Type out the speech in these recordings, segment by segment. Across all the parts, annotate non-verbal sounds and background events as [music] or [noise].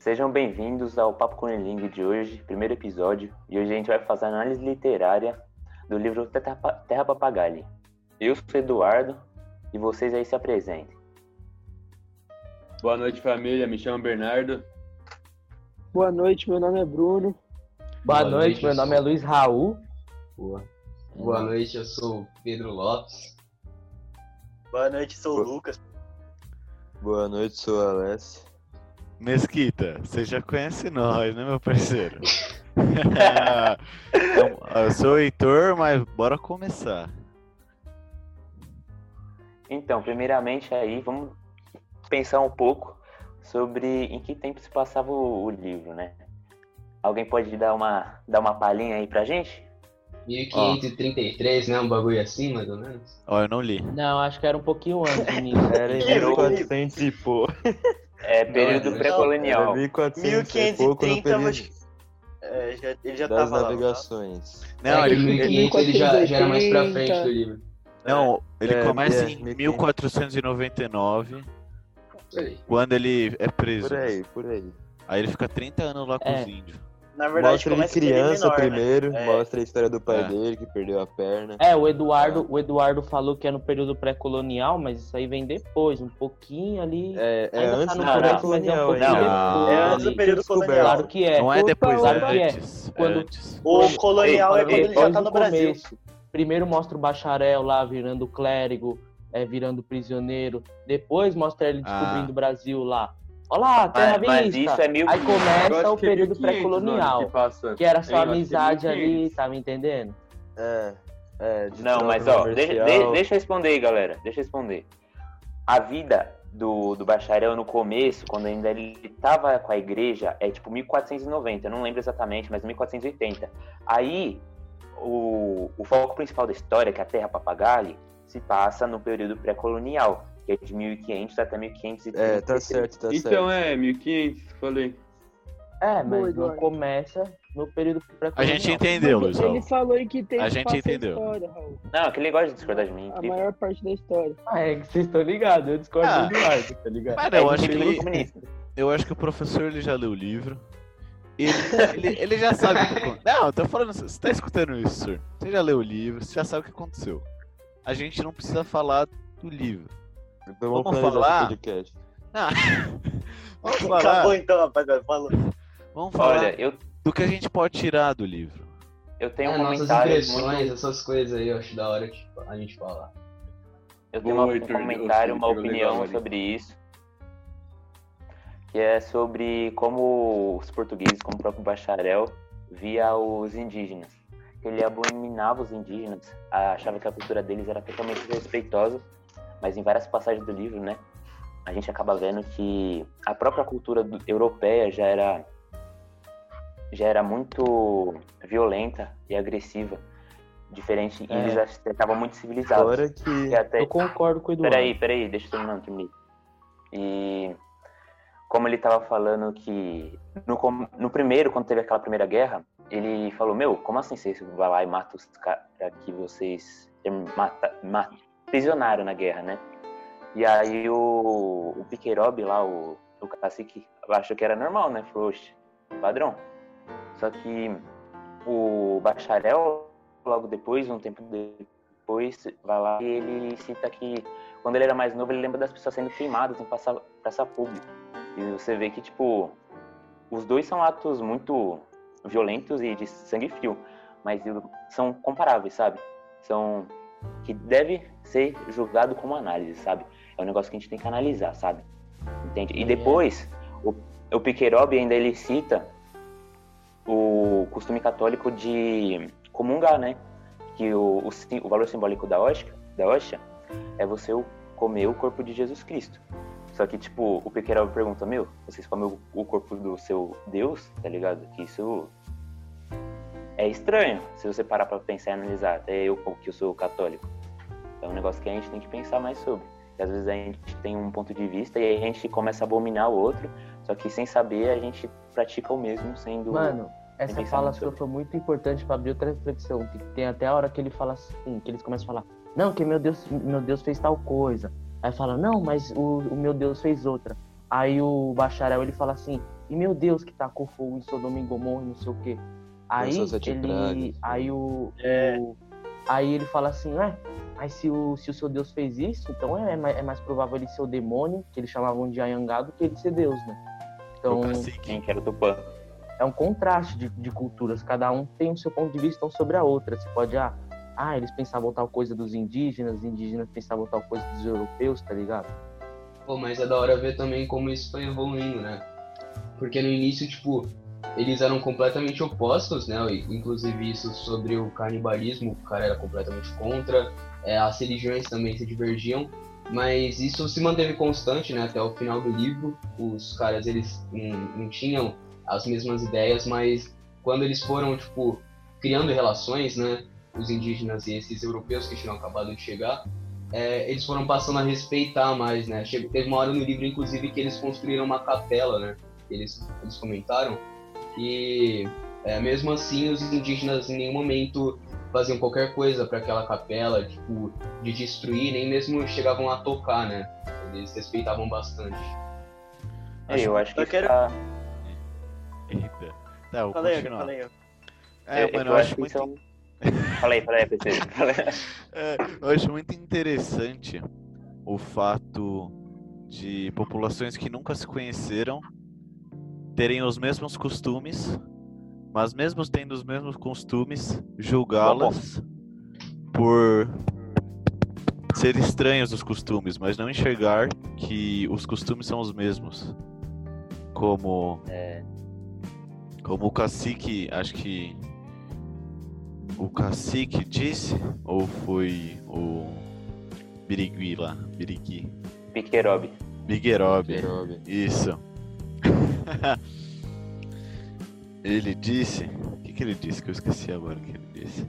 Sejam bem-vindos ao Papo com Lingue de hoje, primeiro episódio, e hoje a gente vai fazer análise literária do livro Terra, Papagaio. Eu sou Eduardo e vocês aí se apresentem. Boa noite, família. Me chamo Bernardo. Boa noite, meu nome é Bruno. Boa, Boa noite, noite, meu nome é Luiz Raul. Boa. Boa noite, eu sou Pedro Lopes. Boa noite, sou o Lucas. Boa noite, sou a Alessia. Mesquita, você já conhece nós, né, meu parceiro? [laughs] então, eu sou o Heitor, mas bora começar. Então, primeiramente aí, vamos pensar um pouco sobre em que tempo se passava o, o livro, né? Alguém pode dar uma, dar uma palhinha aí pra gente? 1533, né? Um bagulho assim, mais ou menos. Ó, eu não li. Não, acho que era um pouquinho antes nisso. [laughs] Era em 1400 e pouco. É período pré-colonial. 1530, mas... É, já, ele já das tava navegações. Lá. Não, é, ele, 1500 ele já, já era mais pra frente do livro. Não, ele é, começa é, em 1499, quando ele é preso. Por aí, por aí. Aí ele fica 30 anos lá com é. os índios. Na verdade, mostra ele criança menor, primeiro, né? mostra a história do pai é. dele que perdeu a perna. É, o Eduardo, o Eduardo falou que é no período pré-colonial, mas isso aí vem depois, um pouquinho ali. É, é Ainda antes tá do no pré-colonial. Mas é, um não, é antes do período colonial. Claro que é. Não é depois, claro é que antes. É. Quando, antes. O colonial é quando ele já tá no Brasil. Primeiro mostra o bacharel lá virando clérigo, é, virando prisioneiro. Depois mostra ele descobrindo Ah. o Brasil lá. Olha lá, terra Mas, mas isso é mil... Aí começa o é período 1500, pré-colonial, que, que era que é amizade ali, 1500. tá me entendendo? É, é. de Não, mas ó, deixa, deixa eu responder aí, galera. Deixa eu responder. A vida do, do bacharel no começo, quando ainda ele tava com a igreja, é tipo 1490, eu não lembro exatamente, mas 1480. Aí, o, o foco principal da história, que é a Terra Papagaio, se passa no período pré-colonial, que é de 1500 até 1530. É, tá certo, tá certo. Então é, 1500, falei. É, mas não Eduardo. começa no período A pré-colonial. gente entendeu, Luizão. Ele falou aí que tem A que gente entendeu. a história, Raul. Não, aquele gosta de discordar de mim. A incrível. maior parte da história. Ah, é que vocês estão ligados, eu discordo Ah. do Eduardo, tá ligado? Mas É eu acho que incrível ele, eu acho que o professor ele já leu o livro. Ele, ele, ele já sabe o que aconteceu. Não, eu tô falando, você tá escutando isso, senhor? Você já leu o livro, você já sabe o que aconteceu. A gente não precisa falar do livro. Então vamos, Vamos falar? podcast. Ah, [laughs] vamos falar, Acabou então, rapaziada. Falou. vamos falar Olha, eu, do que a gente pode tirar do livro. eu tenho É, um comentário muito... essas coisas aí, eu acho da hora que a gente falar. Eu tenho Boa, uma- um comentário, uma opinião legal ali. sobre isso. Que é sobre como os portugueses, como o próprio bacharel, via os indígenas. Ele abominava os indígenas, achava que a cultura deles era totalmente respeitosa, mas em várias passagens do livro, né, a gente acaba vendo que a própria cultura do- europeia já era já era muito violenta e agressiva, diferente, e É. eles já estavam muito civilizados. Fora que. E até, Eu concordo com o Eduardo. Peraí, peraí, deixa eu terminar, terminar. E como ele tava falando que no, no primeiro, quando teve aquela primeira guerra, ele falou, meu, como assim vocês vai lá e mata os caras que vocês mata, mata, prisionaram na guerra, né? E aí o, o lá, o, o cacique, achou que era normal, né? Falou, padrão. Só que o bacharel, logo depois, um tempo depois, vai lá e ele cita que quando ele era mais novo, ele lembra das pessoas sendo queimadas em praça, praça pública. E você vê que, tipo, os dois são atos muito violentos e de sangue frio, mas são comparáveis, sabe? São que deve ser julgado como análise, sabe? É um negócio que a gente tem que analisar, sabe? Entende? E É. depois, o, o ainda ele cita o costume católico de comungar, né? Que o, o, o valor simbólico da hóstia, da hóstia é você comer o corpo de Jesus Cristo. Só que, tipo, o Piquerobe pergunta, meu, vocês comem o, o corpo do seu Deus, tá ligado? Que isso é estranho, se você parar pra pensar e analisar. Até eu, que eu sou católico. É um negócio que a gente tem que pensar mais sobre. E às vezes a gente tem um ponto de vista e a gente começa a abominar o outro, só que sem saber a gente pratica o mesmo sendo... Mano, essa fala sua foi muito importante pra abrir outra reflexão. Tem, tem até a hora que ele fala assim, que eles começam a falar, não, que meu Deus, meu Deus fez tal coisa. Aí fala, não, mas o, o meu Deus fez outra. Aí o bacharel ele fala assim, e meu Deus, que tacou fogo em Sodoma e Gomorra, não sei o quê. Aí ele. pragas. Aí o, É. o- Aí ele fala assim, ué, mas se o, se o seu Deus fez isso, então é, mais- é mais provável ele ser o demônio, que eles chamavam de Anhangá, do que ele ser Deus, né? Então. Quem que era o Tupã? é um contraste de, de culturas. Cada um tem o seu ponto de vista um sobre a outra. Você pode, ah, ah, eles pensavam tal coisa dos indígenas, os indígenas pensavam tal coisa dos europeus, tá ligado? Pô, mas é da hora ver também como isso foi evoluindo, né? Porque no início, tipo, eles eram completamente opostos, né? Inclusive isso sobre o canibalismo, o cara era completamente contra. É, as religiões também se divergiam. Mas isso se manteve constante, né? Até o final do livro. Os caras, eles não, não tinham as mesmas ideias, mas quando eles foram, tipo, criando relações, né? Os indígenas e esses europeus que tinham acabado de chegar, é, eles foram passando a respeitar mais, né? Chegou, teve uma hora no livro, inclusive, que eles construíram uma capela, né? Eles, eles comentaram. E é, mesmo assim, os indígenas em nenhum momento faziam qualquer coisa para aquela capela, tipo, de destruir, nem mesmo chegavam a tocar, né? Eles respeitavam bastante. É, eu acho que Eu quero- tá- Eita. Vou Falei, continuar. falei. É, eu- mano, eu eu acho muito é fala aí, PC. É, eu acho muito interessante o fato de populações que nunca se conheceram terem os mesmos costumes, mas mesmo tendo os mesmos costumes, julgá-las por ser estranhos os costumes, mas não enxergar que os costumes são os mesmos. Como É, como o cacique, acho que o cacique disse, ou foi o Birigui lá, Birigui, Piquerob. Biguerob, Queirobe. isso. [laughs] ele disse, o que que ele disse que eu esqueci agora o que ele disse?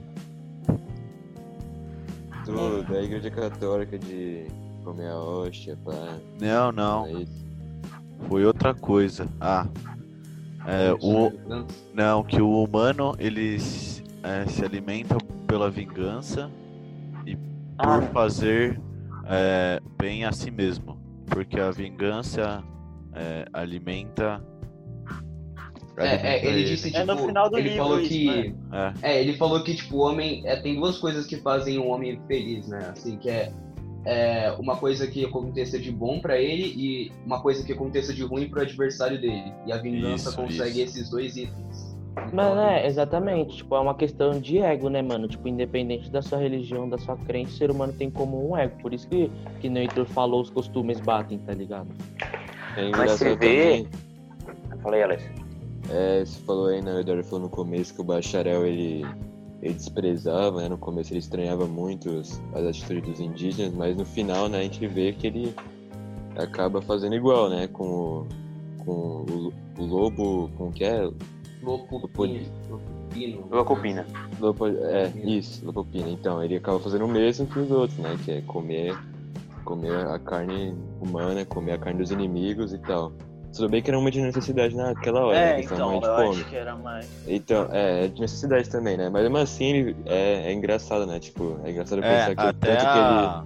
Do, da igreja católica de comer a hóstia, pá. Não, não, é foi outra coisa. Ah, é, o, Não, que o humano ele se, é, se alimenta pela vingança e Ah. por fazer é, bem a si mesmo. Porque a vingança é, alimenta. É, é, ele disse, tipo, É no final do ele livro falou isso, que... né? É, É, ele falou que, tipo, o homem. É, tem duas coisas que fazem um homem feliz, né? Assim, que é, é uma coisa que aconteça de bom pra ele e uma coisa que aconteça de ruim pro adversário dele. E a vingança Isso, consegue isso. esses dois itens. Mas é, exatamente, tipo, é uma questão de ego, né, mano? Tipo, independente da sua religião, da sua crença, o ser humano tem como um ego. Por isso que, que no Heitor falou, os costumes batem, tá ligado? É Mas você vê- também. Fala aí, Alex. É, você falou aí, né, o Eduardo falou no começo que o bacharel ele, ele desprezava, né? No começo ele estranhava muito as atitudes dos indígenas, mas no final, né, a gente vê que ele acaba fazendo igual, né? Com o, com o, o lobo, com o que é? Lopupino. Locupina. Lobo, é, isso, lopopina. Então, ele acaba fazendo o mesmo que os outros, né? Que é comer, comer a carne humana, comer a carne dos inimigos e tal. Tudo bem que era uma de necessidade naquela hora, né? É, Questão então, eu acho que era mais. Então, é, é de necessidade também, né? Mas mesmo assim, ele é, é engraçado, né? Tipo, é engraçado é pensar que o até tanto que ele. a,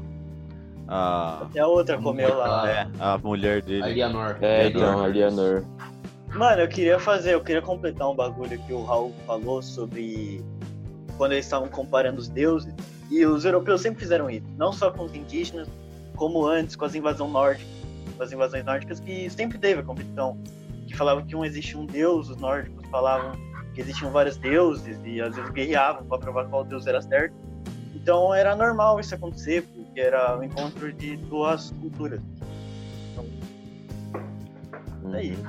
a, Até a outra comeu lá. é, a mulher A dele. Lianor. É, Eleanor. então, a Leonor. Mano, eu queria fazer, eu queria completar um bagulho que o Raul falou sobre quando eles estavam comparando os deuses. E os europeus sempre fizeram isso, não só com os indígenas, como antes com as invasões nórdicas, com as invasões nórdicas, que sempre teve a competição. Que falavam que um existia um deus, os nórdicos falavam que existiam vários deuses e às vezes guerreavam para provar qual deus era certo. Então era normal isso acontecer, porque era o encontro de duas culturas. É isso.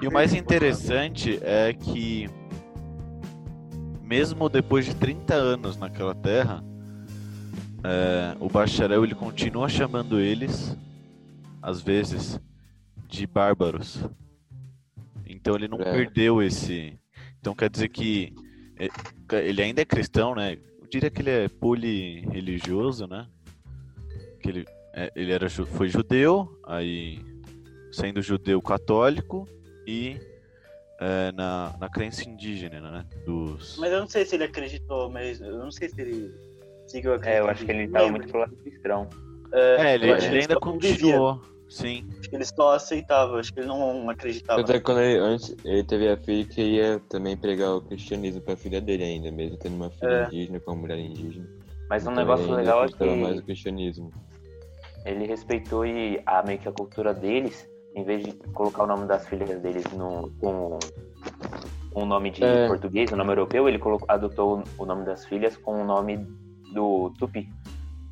E o mais interessante é que, mesmo depois de 30 anos naquela terra, é, o bacharel ele continua chamando eles, às vezes, de bárbaros. Então ele não É. perdeu esse. Então quer dizer que é, ele ainda é cristão, né? Eu diria que ele é polireligioso, né? Que ele, é, ele era, foi judeu, aí sendo judeu católico e é, na, na crença indígena, né? Dos... Mas eu não sei se ele acreditou, mas eu não sei se ele seguiu a É, eu acho que ele tava muito pro lado cristão. É, ele, acho que ele ele ainda continuou. Sim. Acho que eles só aceitavam, acho que eles não acreditavam. Até quando ele, antes, ele teve a filha que ia também pregar o cristianismo pra filha dele ainda, mesmo tendo uma filha É. indígena com uma mulher indígena. Mas um Então, negócio ele ainda legal é acreditava mais no que cristianismo. ele respeitou e a, meio que a cultura deles, em vez de colocar o nome das filhas deles no, com o nome de É. português, o nome europeu, ele colocou, adotou o nome das filhas com o nome do Tupi.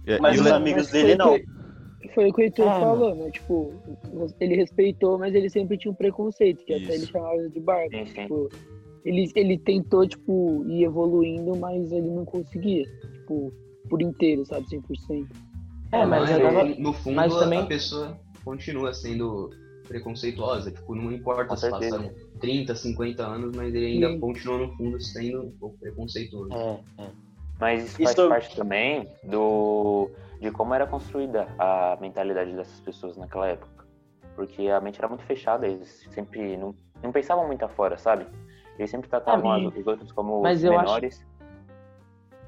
E- Mas os o amigos dele não. Foi o que o Heitor Ah, falou, né? Tipo, ele respeitou, mas ele sempre tinha um preconceito, que até ele Isso. chamava de barba. Sim. Tipo, ele, ele tentou, tipo, ir evoluindo, mas ele não conseguia, tipo, por inteiro, sabe, 100%. É, mas Mas, eu tava- no fundo mas também- a pessoa continua sendo preconceituosa. Tipo, não importa Com se certeza. passaram 30, 50 anos, mas ele ainda Sim. continua no fundo sendo um pouco preconceituoso. É, é. Mas isso faz Isso- parte também do de como era construída a mentalidade dessas pessoas naquela época. Porque a mente era muito fechada, eles sempre não, não pensavam muito afora, sabe? Eles sempre tratavam Ah, as- os outros como mas eu acho- menores.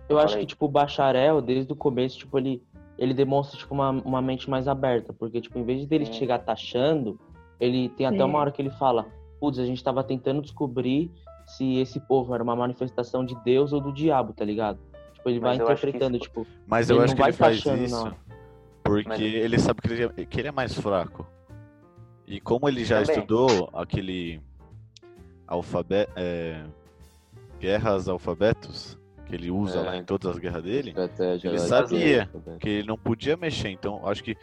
Eu Fala acho que, tipo, o bacharel, desde o começo, tipo, ele, ele demonstra, tipo, uma, uma mente mais aberta. Porque, tipo, em vez dele Sim. chegar taxando, ele tem até Sim. uma hora que ele fala, putz, a gente tava tentando descobrir se esse povo era uma manifestação de Deus ou do diabo, tá ligado? Tipo, ele Mas vai eu acho que interpretando, isso- tipo, Mas eu ele acho que ele vai faz isso não. porque Mas- ele sabe que ele, é- que ele é mais fraco. E como ele já Também. estudou aquele alfabeto, guerras alfabetos que ele usa É. lá em todas as guerras dele, Estratégia Ele de sabia. que ele não podia mexer. Então, acho que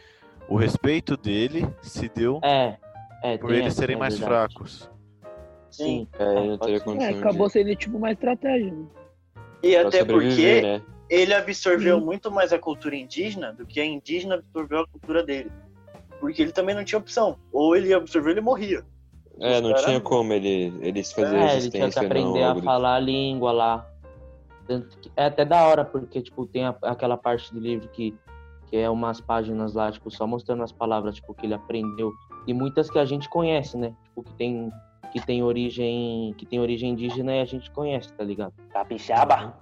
o respeito dele se deu é. É, por eles essa, serem é mais verdade. fracos. Sim. É, ele não teria É, de acabou sendo, tipo, uma estratégia, né? E pra até porque né? ele absorveu Sim. muito mais a cultura indígena do que a indígena absorveu a cultura dele. Porque ele também não tinha opção. Ou ele absorveu, ele morria. É, não tinha como ele, eles fazer É, ele tinha que resistência, aprender não. a falar a língua lá. Tanto que- É até da hora, porque, tipo, tem a- aquela parte do livro que, que é umas páginas lá, tipo, só mostrando as palavras, tipo, que ele aprendeu. E muitas que a gente conhece, né? Tipo, que tem, que tem origem. Que tem origem indígena e a gente conhece, tá ligado? Capixaba.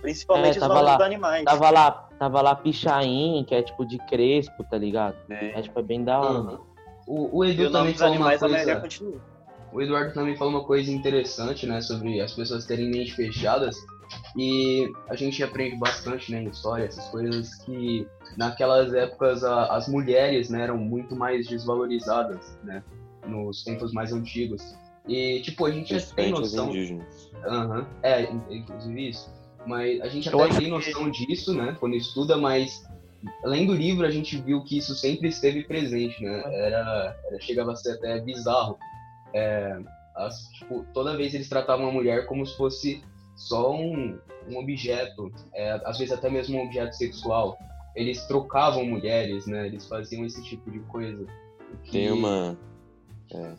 Principalmente É, os nomes lá. dos animais. Tava lá, tava lá Pichain, que é tipo de crespo, tá ligado? É. É tipo, é bem da hora. Uhum. O, o E Edu nome também falou uma maioria coisa. O Eduardo também falou uma coisa interessante, né, sobre as pessoas terem mente fechadas. E a gente aprende bastante, né, em história, essas coisas que naquelas épocas a- as mulheres, né, eram muito mais desvalorizadas, né, nos tempos mais antigos. E, tipo, a gente já tem noção indígenas. Aham, É, in- inclusive isso. Mas a gente Eu até tem noção disso, né? Quando estuda, mas além do livro a gente viu que isso sempre esteve presente, né? Era, era- chegava a ser até bizarro. É, as- tipo, toda vez eles tratavam a mulher como se fosse só um, um objeto, é, às vezes até mesmo um objeto sexual. Eles trocavam mulheres, né? Eles faziam esse tipo de coisa. Tem Que- uma.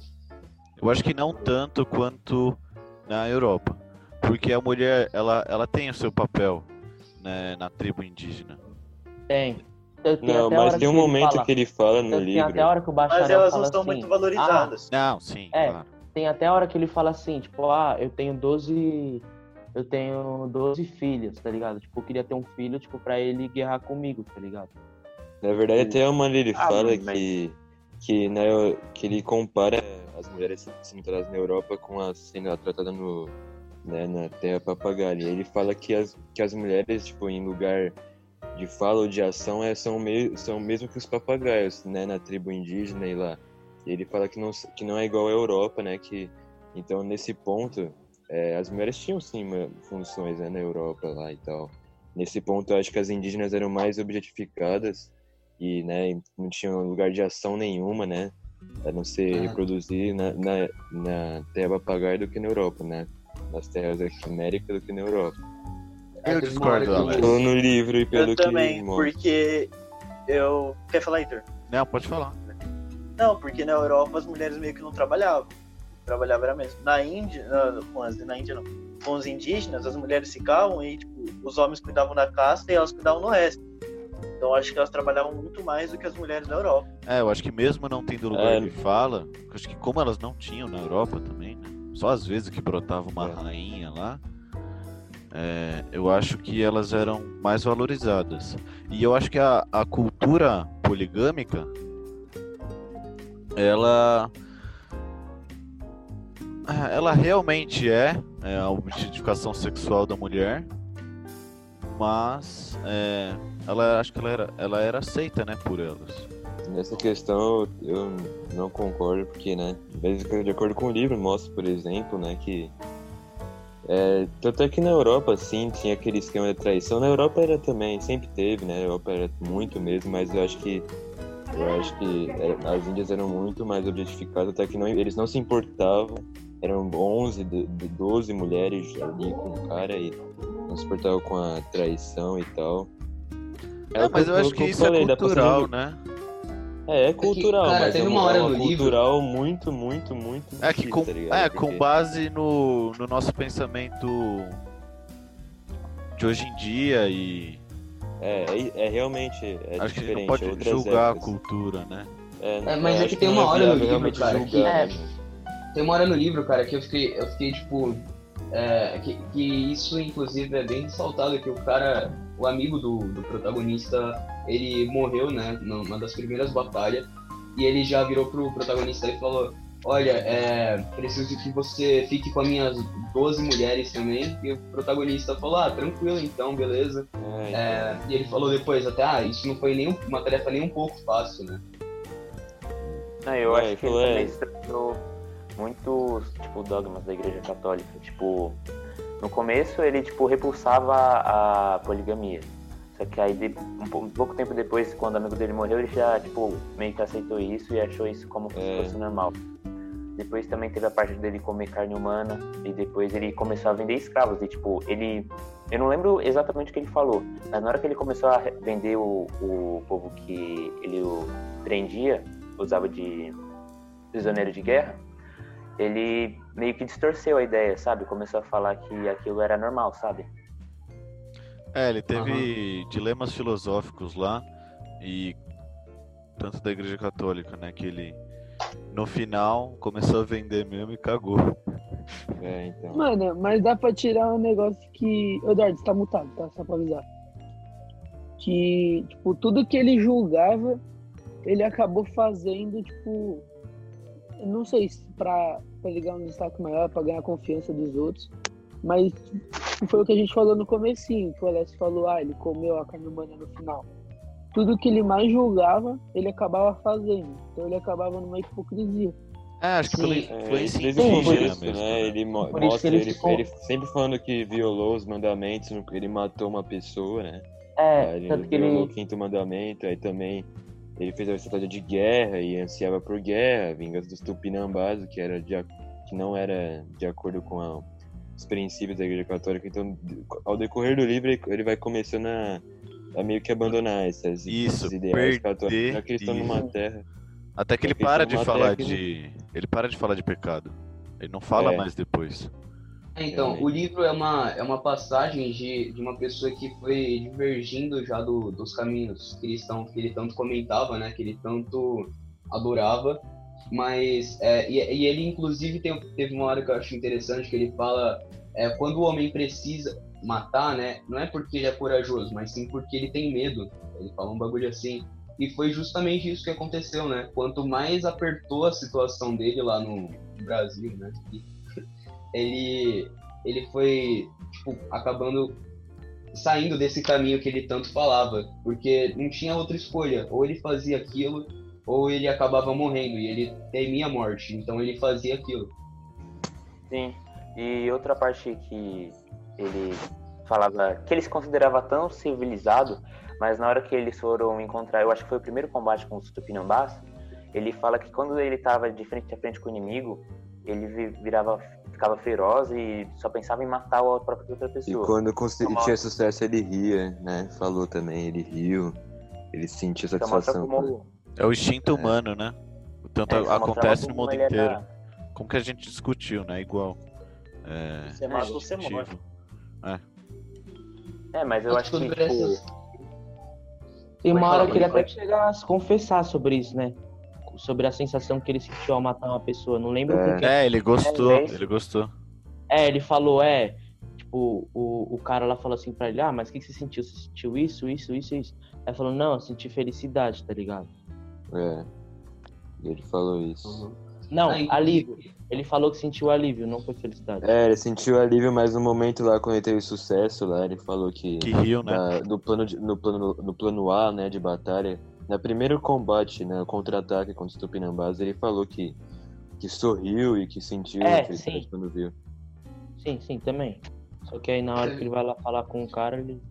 Eu acho que não tanto quanto na Europa. Porque a mulher, ela, ela tem o seu papel né, na tribo indígena. Tem. Não, mas tem um momento fala- que ele fala no tem livro. até a hora que o bacharel Mas elas não são assim, muito valorizadas. Não, sim, É. claro. tem até a hora que ele fala assim, tipo, ah, eu tenho 12. Eu tenho 12 filhos, tá ligado? Tipo, eu queria ter um filho, tipo, pra ele guerrar comigo, tá ligado? Na verdade, até uma ele Ah, fala mas- que, que, Eu- que ele compara as mulheres sendo na Europa com as sendo tratadas no, né, na terra papagaia. Ele fala que as, que as mulheres, tipo, em lugar de fala ou de ação, é, são, me, são mesmo que os papagaios, né, na tribo indígena e lá. Ele fala que não, que não é igual à Europa, né, que... Então, nesse ponto, é, as mulheres tinham, sim, funções, né, na Europa lá e tal. Nesse ponto, eu acho que as indígenas eram mais objetificadas e né, não tinham lugar de ação nenhuma, né? A não ser Ah. reproduzir na, na, na terra papagaia do que na Europa, né? Nas terras aqui na América do que na Europa. Eu discordo, Alex. No livro e pelo Eu também, mostra. porque eu. Quer falar, Heitor? Não, pode falar. Não, porque na Europa as mulheres meio que não trabalhavam. Trabalhava era mesmo. Na Índia, na, com as, na Índia não. Com os indígenas, as mulheres ficavam e tipo, os homens cuidavam da caça e elas cuidavam no resto. Então acho que elas trabalhavam muito mais do que as mulheres da Europa. É, eu acho que mesmo não tendo lugar É. de fala, eu acho que como elas não tinham na Europa também, né? Só às vezes que brotava uma É. rainha lá, é, eu acho que elas eram mais valorizadas. E eu acho que a, a cultura poligâmica ela ela realmente é, é a objetificação sexual da mulher, mas é, ela acho que ela era, ela era aceita, né, por elas. Nessa questão eu não concordo, porque, né, de acordo com o livro, mostra, por exemplo, né, que. É, tanto é que na Europa, sim, tinha aquele esquema de traição. Na Europa era também, sempre teve, né? Na Europa era muito mesmo, mas eu acho que. Eu acho que era- as índias eram muito mais objetificadas, até que não, eles não se importavam. Eram 11, de- de 12 mulheres ali com o cara e não se importavam com a traição e tal. É, mas eu acho que isso é dá pra fazer cultural, um- né? É, é cultural, cara, mas teve é uma hora é uma no livro- cultural muito, muito, muito É que difícil, com, tá é, Porque- com base no, no nosso pensamento de hoje em dia e É, é, é realmente é acho que a gente não diferente. pode é julgar a épocas. cultura, né? É, É, mas é que tem não uma hora no livro, cara, que- julgar, é, né? Tem uma hora no livro, cara, que eu fiquei, eu fiquei tipo. é, que, que isso, inclusive, é bem ressaltado, que o cara, o amigo do, do protagonista, ele morreu, né, numa das primeiras batalhas, e ele já virou pro protagonista e falou, olha, é, preciso que você fique com as minhas 12 mulheres também, e o protagonista falou, ah, tranquilo então, beleza. É, É, e ele falou depois até, ah, isso não foi nem um- uma tarefa nem um pouco fácil, né? Não, eu É, acho que ele falou, é. também estranhou muitos, tipo, dogmas da igreja católica. Tipo, no começo ele, tipo, repulsava a poligamia. Só que aí, de- um, pou- pouco tempo depois, quando o amigo dele morreu, ele já, tipo, meio que aceitou isso e achou isso como se É. fosse normal. Depois também teve a parte dele comer carne humana e depois ele começou a vender escravos. E, tipo, ele... Eu não lembro exatamente o que ele falou, mas na hora que ele começou a vender o, o povo que ele o prendia, usava de prisioneiro de guerra, ele meio que distorceu a ideia, sabe? Começou a falar que aquilo era normal, sabe? É, ele teve dilemas filosóficos lá e tanto da igreja católica, né, que ele no final começou a vender mesmo e cagou. [laughs] é, então. Mano, mas dá pra tirar um negócio que. Eduardo, você tá mutado, tá? Só pra avisar. Que, tipo, tudo que ele julgava, ele acabou fazendo, tipo. Não sei se pra, pra ligar um destaque maior, pra ganhar a confiança dos outros. Mas foi o que a gente falou no comecinho, que o Alex falou, ah, ele comeu a carne humana no final. Tudo que ele mais julgava, ele acabava fazendo. Então ele acabava numa hipocrisia. É, acho que pela Sim, É, influência desde o Sim, por indígena começo, mesmo. né? né? Ele mo- Por isso que mostra ele ele, ficou- ele sempre falando que violou os mandamentos, ele matou uma pessoa, né? É, Aí ele tanto que violou o ele. quinto mandamento, aí também ele fez a estratégia de guerra e ansiava por guerra, vingança dos Tupinambás, que, era de, que não era de acordo com a- os princípios da Igreja Católica. Então, ao decorrer do livro, ele- ele vai começando a, a meio que abandonar essas, Isso, perder católicos, já que eles estão numa terra. Até que ele para de falar de. Ele para de falar de pecado. Ele não fala É. mais depois. É, Então, Realmente. o livro é uma, é uma passagem de, de uma pessoa que foi divergindo já do- dos caminhos cristãos que ele tanto comentava, né? Que ele tanto adorava. Mas, é, e, e ele inclusive tem, teve uma hora que eu acho interessante que ele fala é, quando o homem precisa matar, né? Não é porque ele é corajoso, mas sim porque ele tem medo. Ele fala um bagulho assim. E foi justamente isso que aconteceu, né? Quanto mais apertou a situação dele lá no Brasil, né? e ele ele foi tipo acabando saindo desse caminho que ele tanto falava, porque não tinha outra escolha, ou ele fazia aquilo ou ele acabava morrendo e ele temia a morte, então ele fazia aquilo. Sim. E outra parte que ele falava que ele se considerava tão civilizado, mas na hora que eles foram encontrar, eu acho que foi o primeiro combate com os Tupinambás, ele fala que quando ele estava de frente a frente com o inimigo, ele vi- virava, ficava feroz e só pensava em matar a própria outra E pessoa. quando consi- Então, tinha sucesso, ele ria, né? Falou também, ele riu, ele sentia satisfação. como, É o instinto É. humano, né? Tanto é, acontece no mundo era- inteiro. Como que a gente discutiu, né? Igual. É, Você mata ou você morre. instintivo. É, mas eu acho que, tipo, Tem uma hora que ele até chega a se confessar sobre isso, né? Sobre a sensação que ele sentiu ao matar uma pessoa. Não lembro com quem. É, ele gostou, É, é ele gostou. É, ele falou, é. Tipo, o, o cara lá falou assim pra ele: Ah, mas o que, que você sentiu? Você sentiu isso, isso, isso, isso? Aí falou: Não, eu senti felicidade, tá ligado? É. Ele falou isso. Uhum. Não, inclusive- alívio. Ele falou que sentiu alívio, não foi felicidade. É, ele sentiu alívio, mas no momento lá, quando ele teve sucesso lá, ele falou que, Que riu, né? na- no, plano de- no, plano, no plano A, né, de batalha, na primeiro combate, né, o contra-ataque contra os Tupinambás, ele falou que, que sorriu e que sentiu É, felicidade sim. quando viu. Sim, sim, também. Só que aí na hora que ele vai lá falar com o cara, ele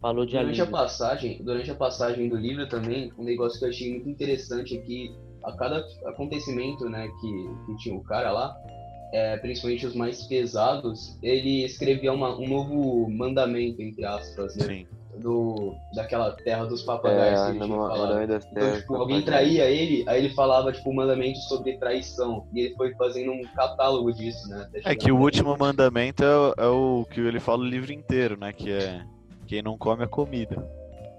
falou de Durante a alívio. passagem, durante a passagem do livro também, um negócio que eu achei muito interessante é que a cada acontecimento, né, que, que tinha o cara lá, é, principalmente os mais pesados, ele escrevia uma- um novo mandamento, entre aspas, né, Sim. Do, daquela terra dos É, papagaios que a ele tinha nome falado. das Então, tipo, alguém traía ele, aí ele falava, tipo, um mandamento sobre traição. E ele foi fazendo um catálogo disso, né? É que o último mandamento é, o- é o que ele fala o livro inteiro, né? Que é quem não come a comida.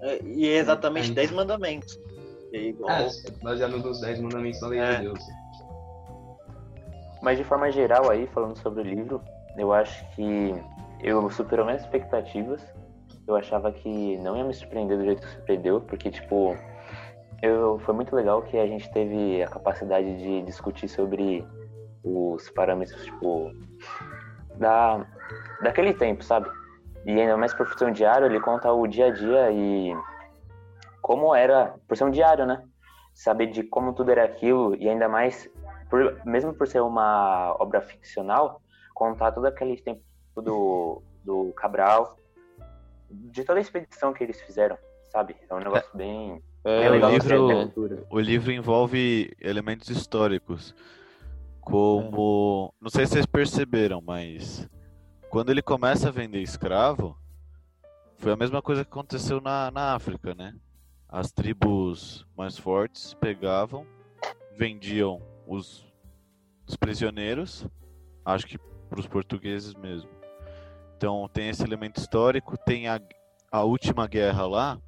É, E é exatamente É. 10 mandamentos. É igual. É, baseado nos 10 mandamentos da lei É. de Deus. Mas de forma geral aí, falando sobre o livro, eu acho que eu superou minhas expectativas. Eu achava que não ia me surpreender do jeito que surpreendeu, porque tipo, eu, foi muito legal que a gente teve a capacidade de discutir sobre os parâmetros, tipo, da, daquele tempo, sabe? E ainda mais por ser um diário, ele conta o dia a dia e como era, por ser um diário, né? Saber de como tudo era aquilo e ainda mais por- mesmo por ser uma obra ficcional, contar todo aquele tempo do, do Cabral, de toda a expedição que eles fizeram, sabe? É um negócio bem, É, bem o legal livro-. O livro envolve elementos históricos, como. Não sei se vocês perceberam, mas quando ele começa a vender escravo, foi a mesma coisa que aconteceu na, na África, né? As tribos mais fortes pegavam, vendiam os, os prisioneiros, acho que para os portugueses mesmo. Então tem esse elemento histórico, tem a, a última guerra lá,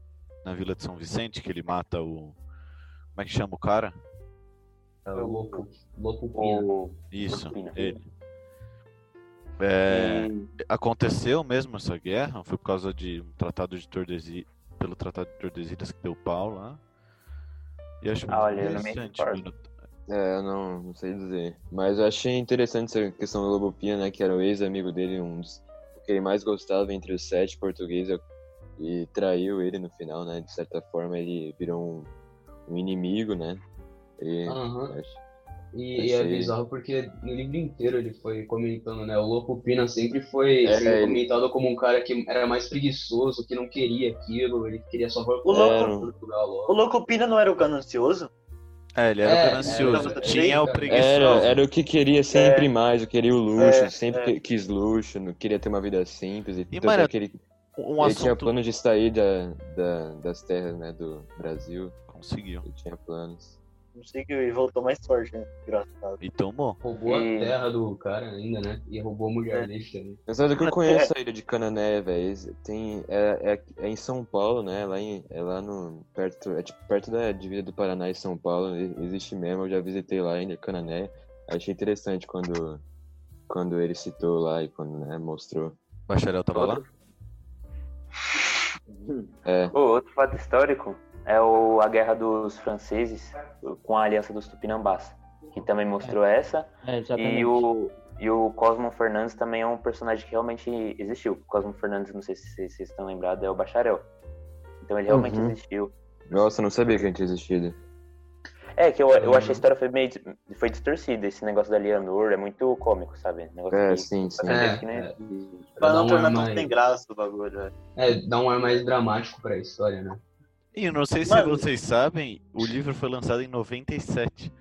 na Vila de São Vicente, que ele mata o. Como é que chama o cara? É o Lopo, Lopo Pina. Isso, ele. É, e- aconteceu mesmo essa guerra, foi por causa de um tratado de Tordesilhas, pelo tratado de Tordesilhas que deu pau lá. E acho Ah, muito olha, eu interessante, mano. É, eu não, não sei dizer. Mas eu achei interessante essa questão do Lobo Pina, né? Que era o ex-amigo dele, um dos que ele mais gostava entre os sete portugueses. E traiu ele no final, né? De certa forma, ele virou um, um inimigo, né? E, Aham. acho- E, e é Achei. bizarro porque no livro inteiro ele foi comentando, né? O Lopo Pina sempre foi É, sendo ele- comentado como um cara que era mais preguiçoso, que não queria aquilo, ele queria só voltar O louco- pra Portugal logo. O Louco Pina não era o ganancioso? É, ele era É, ganancioso. era- Tinha o preguiçoso. Era, era o que queria sempre mais, queria o luxo, É, sempre é. quis luxo, não queria ter uma vida simples. E, E, mano, é que ele, Um ele tinha plano de sair da, da- das terras né, do Brasil. Conseguiu. Ele tinha planos. Não sei que e voltou mais forte, né? Engraçado. E tomou. Roubou E- a terra do cara ainda, né? E roubou a mulher dele também. Sabe que eu conheço a ilha de Canané, velho. Tem é, é, é em São Paulo, né? Lá em, é lá no perto, é tipo perto da divisa do Paraná e São Paulo. Existe mesmo. Eu já visitei lá ainda Canané. Achei interessante quando quando ele citou lá e quando né, mostrou. O bacharel tava lá? É, Ô, outro fato histórico é o, a guerra dos franceses com a aliança dos Tupinambás, que também mostrou essa. É. E o, e o Cosmo Fernandes também é um personagem que realmente existiu. O Cosmo Fernandes, não sei se vocês se estão lembrados, é o bacharel. Então ele realmente Uhum. existiu. nossa, eu não sabia que a gente existido. É, que eu, eu achei a história foi meio foi distorcida. Esse negócio da Leonor é muito cômico, sabe? Negócio É, que- sim, sim. É, que nem- é. Pra não dar um tornar ar tão mais- sem graça o bagulho. É, dá um ar mais dramático pra história, né? E eu não sei se Mano. vocês sabem, o livro foi lançado em 97.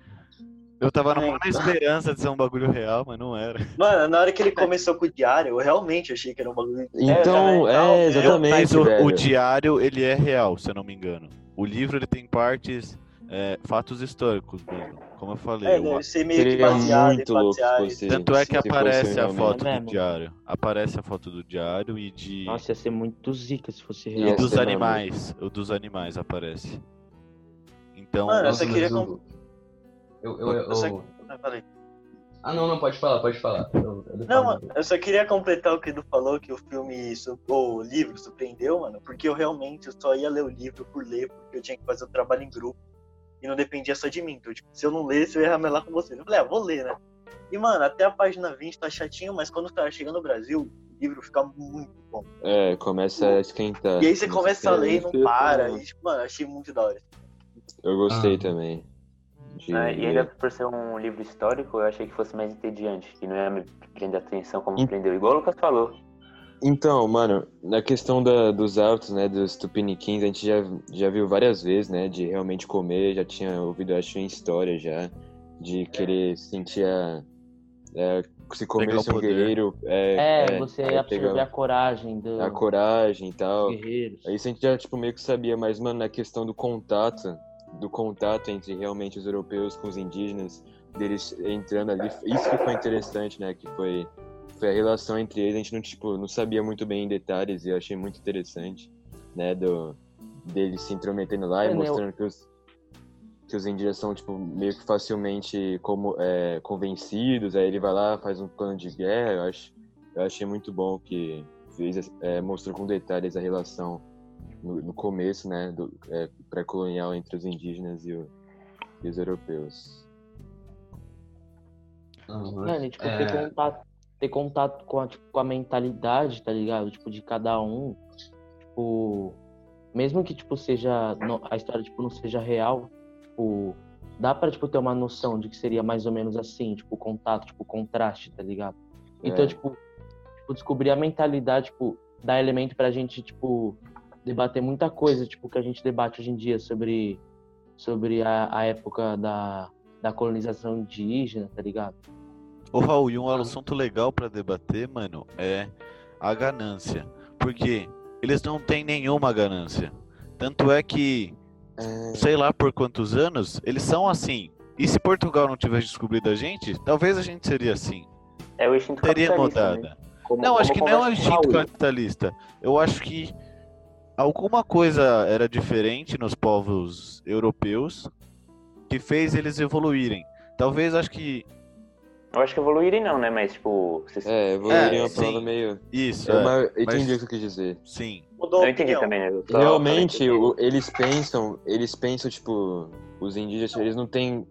Eu tava numa É. esperança de ser um bagulho real, mas não era. Mano, na hora que ele começou com o diário, eu realmente achei que era um bagulho. Então, é, tal, exatamente, Mas o, o diário, ele é real, se eu não me engano. O livro, ele tem partes, é, fatos históricos mesmo. Como eu falei. É, deve ser meio que Seria baseado muito em louco fosse. Tanto é que aparece a foto do diário. Aparece a foto do diário e de. Nossa, ia ser muito zica se fosse e real. dos ser animais. O dos animais aparece. Então. Mano, eu só queria Eu, eu, eu, Eu só- Eu. Ah, não, não, pode falar, pode falar. Eu- eu Não, mano, eu só queria completar o que o Edu falou, que o filme, ou o livro surpreendeu, mano, porque eu realmente só ia ler o livro por ler, porque eu tinha que fazer o trabalho em grupo. E não dependia só de mim. Então, tipo, se eu não lesse, eu ia ramelar com vocês. Eu falei, ah, vou ler, né? E, mano, até a página 20 tá chatinho, mas quando tá chegando no Brasil, o livro fica muito bom. É, começa a esquentar. E aí você começa a ler e não para. E, tipo, mano, achei muito da hora. Eu gostei Ah. também. de É, e ainda por ser um livro histórico, eu achei que fosse mais entediante, que não ia me prender atenção como Em- prendeu, igual o Lucas falou. Então, mano, na questão da, dos autos, né, dos tupiniquins, a gente já, já viu várias vezes, né, de realmente comer, já tinha ouvido, acho, em história já, de querer sentir a... É, se comesse um guerreiro, é, É, é, você aí absorver pegar a coragem do- a coragem e tal. guerreiros. Isso a gente já, tipo, meio que sabia, mas, mano, na questão do contato, do contato entre realmente os europeus com os indígenas, deles entrando ali, isso que foi interessante, né, que foi, foi a relação entre eles, a gente não, tipo, não sabia muito bem em detalhes e eu achei muito interessante, né, do, deles se intrometendo lá e É, mostrando que os, que os indígenas são, tipo, meio que facilmente como, é, convencidos, aí ele vai lá, faz um plano de guerra, eu, acho, eu achei muito bom que fez, é, mostrou com detalhes a relação no, no começo, né, do é, pré-colonial entre os indígenas e, o- e os europeus. Mano, e, tipo, É. ter contato, ter contato com, a, tipo, com a mentalidade, tá ligado? Tipo, de cada um. Tipo, mesmo que, tipo, seja. a história, tipo, não seja real, tipo, dá pra, tipo, ter uma noção de que seria mais ou menos assim, tipo, contato, tipo, contraste, tá ligado? Então, É. tipo, tipo, descobrir a mentalidade, tipo, dá elemento pra gente, tipo, debater muita coisa, tipo, que a gente debate hoje em dia sobre, sobre a, a época da, da colonização indígena, tá ligado? Ô Raul, e um assunto legal pra debater, mano, é a ganância. Porque eles não têm nenhuma ganância. Tanto é que, É, sei lá por quantos anos, eles são assim. E se Portugal não tivesse descobrido a gente, talvez a gente seria assim. É o instinto Teria capitalista, né? mudado. Como- Não, acho como que não é um o instinto capitalista. Eu acho que alguma coisa era diferente nos povos europeus que fez eles evoluírem. Talvez acho que Eu acho que evoluírem não, né? Mas, tipo, vocês... é evoluiria É, uma sim. palavra meio... isso. É é, uma- eu mas- entendi o que você quis dizer. Sim. Mudou eu entendi também, né? Eu só Realmente, o- eles pensam, eles pensam, tipo, os indígenas, eles não têm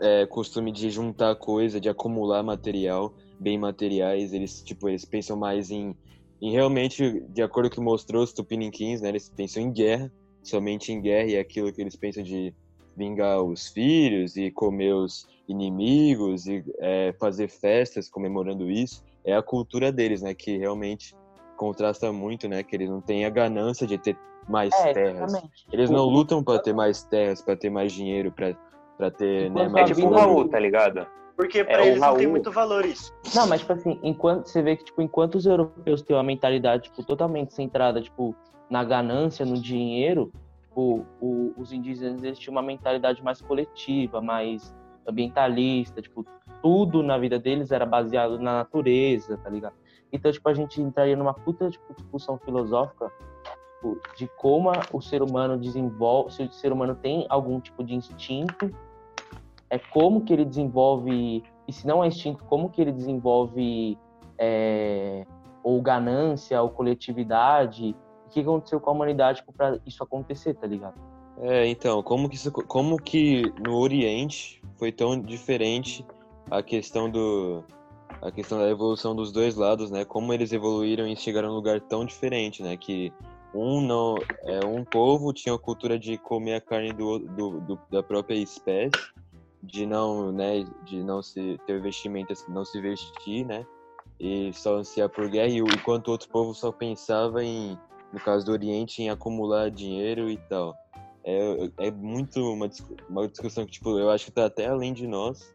é, costume de juntar coisa, de acumular material, bem materiais, eles, tipo, eles pensam mais em, em realmente, de acordo com o que mostrou os tupiniquins, né, eles pensam em guerra, somente em guerra, e é aquilo que eles pensam de vingar os filhos e comer os inimigos e é, fazer festas comemorando isso, é a cultura deles, né, que realmente contrasta muito, né, que eles não têm a ganância de ter mais É, terras. exatamente. Eles não lutam pra ter mais terras, pra ter mais dinheiro, pra, pra ter né, mais É tipo vida- Raul, tá ligado? Porque pra É, eles não tem Raul- muito valor isso. Não, mas tipo assim, enquanto você vê que tipo, enquanto os europeus têm uma mentalidade tipo totalmente centrada tipo na ganância, no dinheiro, tipo, o- os indígenas eles tinham uma mentalidade mais coletiva, mais ambientalista, tipo, tudo na vida deles era baseado na natureza, tá ligado? Então, tipo, a gente entraria numa puta tipo, discussão filosófica tipo, de como o ser humano desenvolve, se o ser humano tem algum tipo de instinto, é como que ele desenvolve, e se não é instinto, como que ele desenvolve é, ou ganância, ou coletividade, o que aconteceu com a humanidade tipo, para isso acontecer, tá ligado? É, então, como que, isso, como que no Oriente foi tão diferente a questão do a questão da evolução dos dois lados, né? Como eles evoluíram e chegaram num lugar tão diferente, né? Que um não é um povo tinha a cultura de comer a carne do, do, do- da própria espécie, de não, né, de não se ter vestimentas, não se vestir, né? E só ansiar por guerra, e enquanto outro povo só pensava em, no caso do Oriente, em acumular dinheiro e tal. É, é muito uma, uma discussão que, tipo, eu acho que tá até além de nós.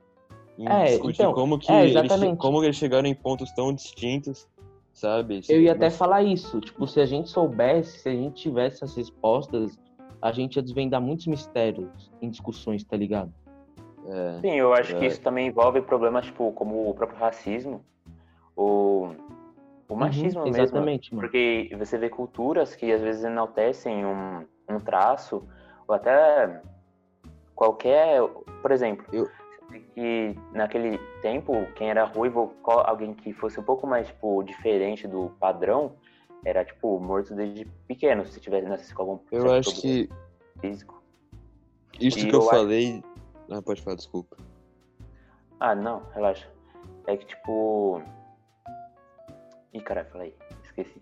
Em É, discutir então, como que é, eles, como eles chegaram em pontos tão distintos, sabe? Eu ia até Mas- falar isso, tipo, se a gente soubesse, se a gente tivesse as respostas, a gente ia desvendar muitos mistérios em discussões, tá ligado? é, Sim, eu acho que É. isso também envolve problemas, tipo, como o próprio racismo, o, o machismo Uhum, mesmo. Exatamente, mano. Porque você vê culturas que às vezes enaltecem um, um traço, ou até qualquer. Por exemplo, Eu- que naquele tempo, quem era ruivo, alguém que fosse um pouco mais tipo, diferente do padrão, era tipo morto desde pequeno, se tivesse nascido com algum eu acho que físico. Isso que eu, eu acho- falei. Ah, pode falar, desculpa. Ah, não, relaxa. É que tipo. Ih, caralho, fala aí. Esqueci.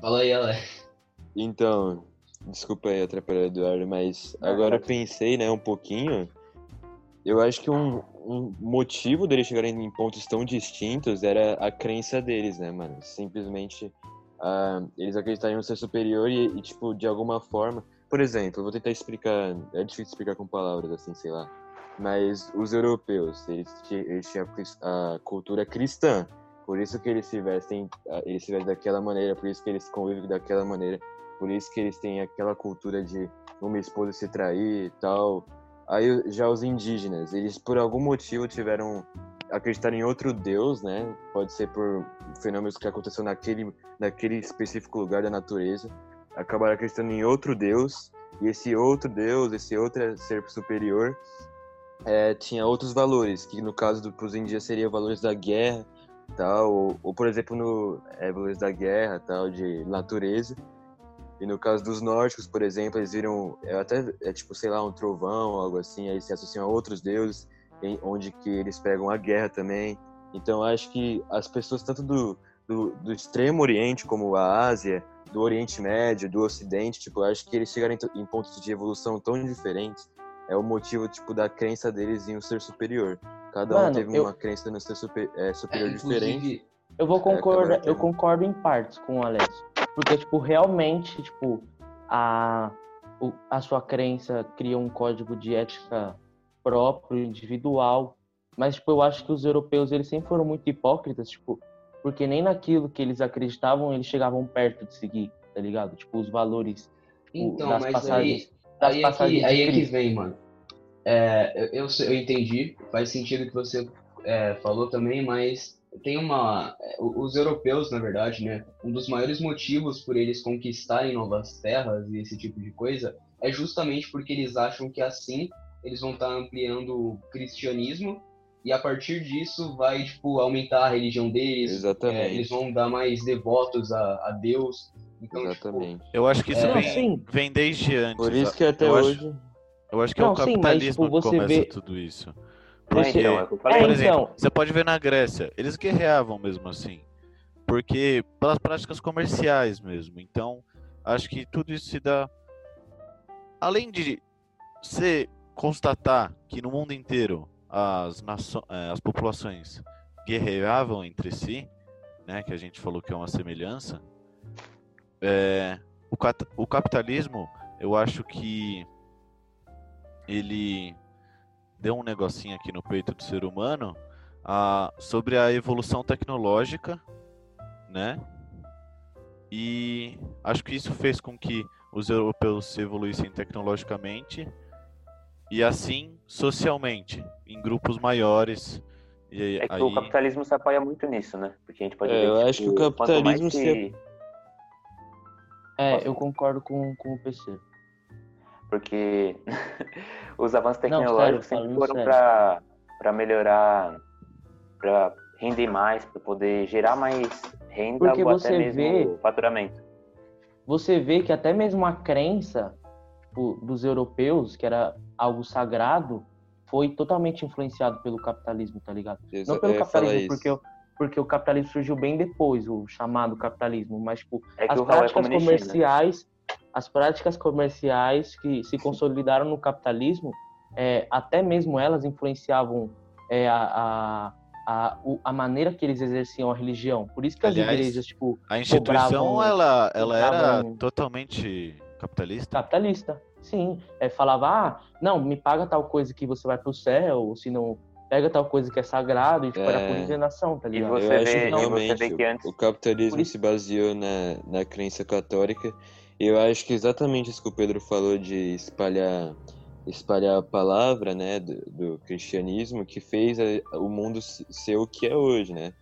Fala aí, Alex. Então, desculpa aí atrapalhar o Eduardo, mas agora eu pensei, né, um pouquinho. Eu acho que um, um motivo deles chegarem em pontos tão distintos era a crença deles, né, mano? Simplesmente ah, eles um ser superior e, e, tipo, de alguma forma. Por exemplo, eu vou tentar explicar. É difícil explicar com palavras, assim, sei lá. Mas os europeus, eles, eles tinham a cultura cristã. Por isso que eles se vestem, ah, eles se vestem daquela maneira, por isso que eles convivem daquela maneira, por isso que eles têm aquela cultura de uma esposa se trair e tal. Aí já os indígenas, eles por algum motivo tiveram acreditar em outro deus, né? Pode ser por fenômenos que aconteceu naquele naquele específico lugar da natureza, acabaram acreditando em outro deus e esse outro deus, esse outro ser superior é, tinha outros valores, que no caso do, indígenas seria valores da guerra, tal, ou, ou, por exemplo no é, valores da guerra, tal, de natureza. E no caso dos nórdicos, por exemplo, eles viram é até é tipo sei lá um trovão, algo assim, aí se associam a outros deuses, em, onde que eles pegam a guerra também. Então acho que as pessoas tanto do, do, do extremo Oriente como a Ásia, do Oriente Médio, do Ocidente, tipo, acho que eles chegaram em, em pontos de evolução tão diferentes é o motivo tipo da crença deles em um ser superior. Cada um Mano, teve eu- uma crença no ser super, é, É, superior diferente. inclusive, Eu vou concordar, acabaram eu concordo em partes com o Alex. Porque, tipo, realmente, tipo, a, o- a sua crença cria um código de ética próprio, individual. Mas, tipo, eu acho que os europeus, eles sempre foram muito hipócritas, tipo, porque nem naquilo que eles acreditavam, eles chegavam perto de seguir, tá ligado? Tipo, os valores Então, das mas passagens. aí, das aí, é passagens que, aí é que Cristo. vem, mano. É, eu, eu, eu entendi, faz sentido o que você é, falou também, mas tem uma. é, Os europeus, na verdade, né? Um dos maiores motivos por eles conquistarem novas terras e esse tipo de coisa é justamente porque eles acham que assim eles vão estar ampliando o cristianismo e a partir disso vai, tipo, aumentar a religião deles. Exatamente. é, eles vão dar mais devotos a, a Deus. Então, tipo, Exatamente. Eu acho que isso É. vem, vem desde antes. Por isso que até eu hoje. Acho, eu acho que é Não, o sim, mas, capitalismo tipo, você que começa vê- tudo isso. É, então, é por exemplo, então. você pode ver na Grécia, eles guerreavam mesmo assim. Porque pelas práticas comerciais mesmo. Então, acho que tudo isso se dá. Além de você constatar que no mundo inteiro as, naço... eh, as populações guerreavam entre si, né, que a gente falou que é uma semelhança, é, o, cat- o capitalismo, eu acho que ele deu um negocinho aqui no peito do ser humano ah, sobre a evolução tecnológica, né? E acho que isso fez com que os europeus se evoluíssem tecnologicamente e assim socialmente, em grupos maiores. E É que aí, o capitalismo se apoia muito nisso, né? Porque a gente pode É, ver eu acho que o mais capitalismo se- É, eu concordo com, com o PC. Porque [laughs] os avanços Não, sério, tecnológicos sempre foram para para melhorar, para render mais, para poder gerar mais renda Porque ou você até mesmo vê- faturamento. Você vê que até mesmo a crença tipo, dos europeus, que era algo sagrado, foi totalmente influenciado pelo capitalismo, tá ligado? Exa- Não pelo capitalismo, isso. porque, o- porque o capitalismo surgiu bem depois, o chamado capitalismo, mas tipo, É as é práticas comunista, né? As práticas comerciais que se consolidaram no capitalismo, é, até mesmo elas influenciavam é, a, a, a, o- a maneira que eles exerciam a religião. Por isso que as Aliás, igrejas, tipo, a instituição cobravam- ela, ela era totalmente capitalista. capitalista. Sim, é, falava, ah, não, me paga tal coisa que você vai pro céu, ou se não, pega tal coisa que é sagrado, e tipo, era por É. condenação, tá E ligado? você eu acho vê- que e você realmente vê que antes- o capitalismo isso- se baseou na, na crença católica. Eu acho que exatamente isso que o Pedro falou de espalhar espalhar a palavra, né, do, do cristianismo, que fez a- o mundo se- ser o que é hoje, né?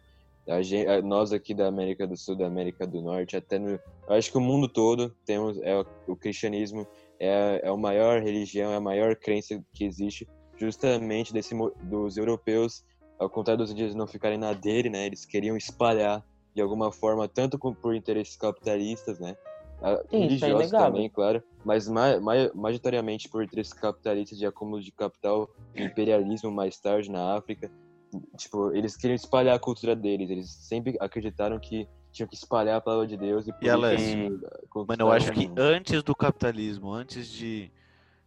A gen- a- nós aqui da América do Sul, da América do Norte, até no, acho que o mundo todo temos é, o- cristianismo é, é a maior religião, é a maior crença que existe, justamente desse dos europeus, ao contrário dos indígenas não ficarem na dele, né? Eles queriam espalhar de alguma forma, tanto por interesses capitalistas, né? Ah, Sim, isso é religiosos inegável. também, claro, mas ma ma majoritariamente por interesses capitalistas de acúmulo de capital, imperialismo mais tarde na África. Tipo, eles queriam espalhar a cultura deles, eles sempre acreditaram que tinham que espalhar a palavra de Deus e por E, Alessio, isso, Mano, eu acho que antes do capitalismo, antes de.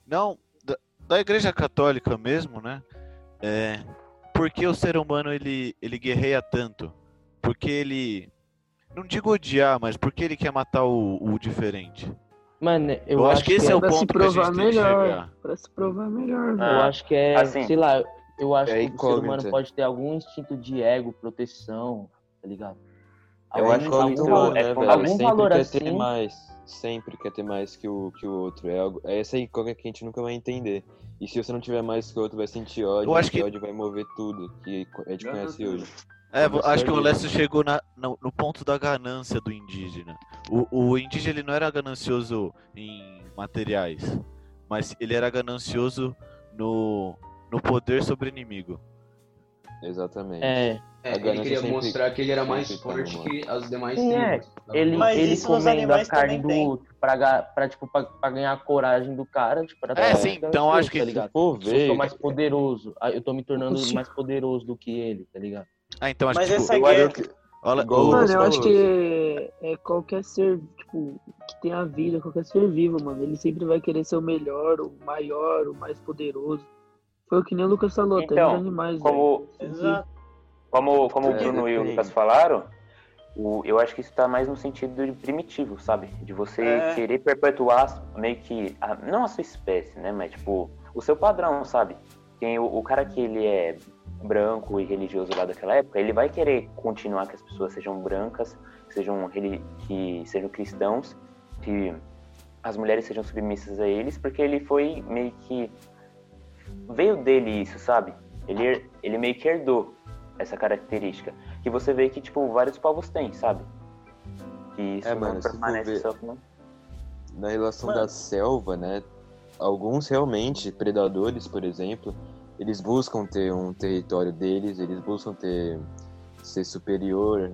Não, da, da igreja católica mesmo, né? É, por que o ser humano ele, ele guerreia tanto? Porque ele. Não digo odiar, mas porque ele quer matar o, o diferente. Mano, eu, Eu, acho que esse é o Pra se ponto que a gente provar tem que melhor. chegar. Pra se provar melhor, Eu velho. Ah, acho que é, assim, sei lá, eu acho é que o ser humano pode ter algum instinto de ego, proteção, tá ligado? Eu Algum- acho que algum, é né, velho? algum Sempre valor quer assim. ter mais. Sempre quer ter mais que o, que o outro. É, algo, é essa incógnita que a gente nunca vai entender. E se você não tiver mais que o outro, vai sentir ódio. Eu acho que- ódio vai mover tudo que a gente conhece hoje. É, acho que o. Alessio chegou na- no, no ponto da ganância do indígena. O, o indígena ele não era ganancioso em materiais, mas ele era ganancioso no, no poder sobre o inimigo. Exatamente. É, É, ele queria sempre- mostrar que ele era mais tá forte que as demais Sim, é. tribos. ele, Mas ele isso nos comendo a carne do outro pra, pra, tipo, pra, pra ganhar a coragem do cara, tipo, pra É, tá sim, então acho que tá ligado? Se Eu sou ver, mais poderoso, ah, eu tô me tornando mais poderoso do que ele, tá ligado? Ah, então acho Mas que tipo, essa eu guerra- que- olha, o- o- Mano, eu acho que é, é qualquer ser, tipo, que tenha vida, qualquer ser vivo, mano. Ele sempre vai querer ser o melhor, o maior, o mais poderoso. Foi o que nem o Lucas falou, até Então, os animais, velho. Como, Exato. como, como o É, Bruno e o. Lucas falaram, o, eu acho que isso tá mais no sentido de primitivo, sabe? De você É. querer perpetuar meio que, a- não a sua espécie, né? Mas, tipo, o seu padrão, sabe? Tem o, o cara que ele é branco e religioso lá daquela época, ele vai querer continuar que as pessoas sejam brancas, que sejam, que sejam cristãos, que as mulheres sejam submissas a eles, porque ele foi meio que veio dele isso, sabe? Ele, ele meio que herdou essa característica. Que você vê que, tipo, vários povos têm, sabe? Que isso É, mano, permanece só com... na relação Mano. da selva, né? Alguns realmente, predadores, por exemplo, eles buscam ter um território deles, eles buscam ter ser superior,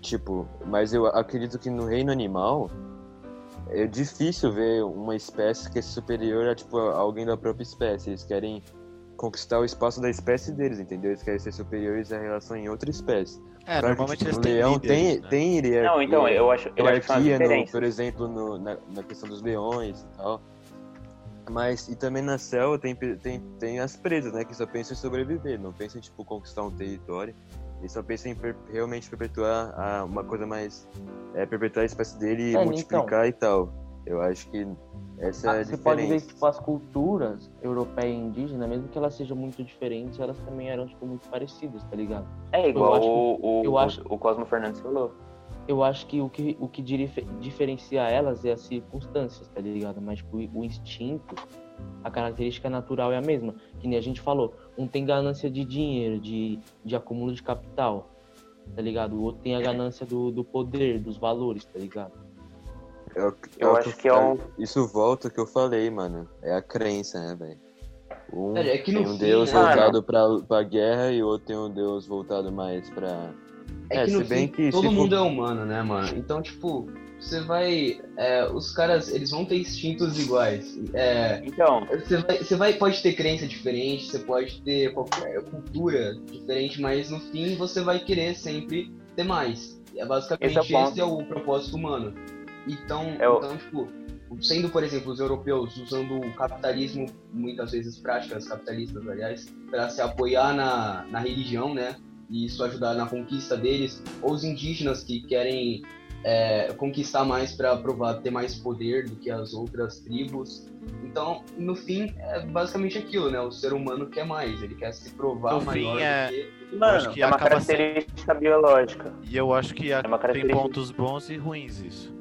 tipo, mas eu acredito que no reino animal é difícil ver uma espécie que é superior a tipo a alguém da própria espécie. Eles querem conquistar o espaço da espécie deles, entendeu? Eles querem ser superiores em relação em outra espécie. é, Claro que, normalmente tipo, eles no têm leão líderes, tem, né? tem hierarquia. Não, então, eu acho, eu acho que no, por exemplo, no- na, na questão dos leões e tal. Mas, e também na selva tem, tem, tem as presas, né? Que só pensam em sobreviver, não pensam em, tipo, conquistar um território. Eles só pensam em per- realmente perpetuar a, uma coisa mais... É, perpetuar a espécie dele e É, multiplicar e tal. Eu acho que essa é a Ah, você pode ver diferença. que tipo, as culturas europeia e indígena, mesmo que elas sejam muito diferentes, elas também eram tipo, muito parecidas, tá ligado? É igual acho que- o, o, eu acho- o Cosmo Fernandes falou. Eu acho que o que, o que dif- diferencia elas é as circunstâncias, tá ligado? Mas tipo, o instinto, a característica natural é a mesma. Que nem a gente falou, um tem ganância de dinheiro, de, de acúmulo de capital, tá ligado? O outro tem a ganância do, do poder, dos valores, tá ligado? É o- Eu o acho que é um- Isso volta ao que eu falei, mano. É a crença, né, velho? Um É, é tem um fim, deus né, voltado pra, pra guerra e o outro tem um deus voltado mais pra... É, É, que se no bem fim, que todo se for- mundo é humano, né, mano? Então, tipo, você vai. é, os caras, eles vão ter instintos iguais. É, Então, você vai, você vai, pode ter crença diferente, você pode ter qualquer cultura diferente, mas no fim você vai querer sempre ter mais. É basicamente Esse é o esse é o propósito humano. Então, É então, tipo, sendo, por exemplo, os europeus usando o capitalismo, muitas vezes práticas capitalistas, aliás, para se apoiar na, na religião, né? E isso ajudar na conquista deles, ou os indígenas que querem é, conquistar mais para provar ter mais poder do que as outras tribos. Então, no fim, é basicamente aquilo, né? O ser humano quer mais, ele quer se provar No fim, maior é- do que Eu Mano, acho que é uma característica biológica. E eu acho que a- É uma tem pontos bons e ruins isso.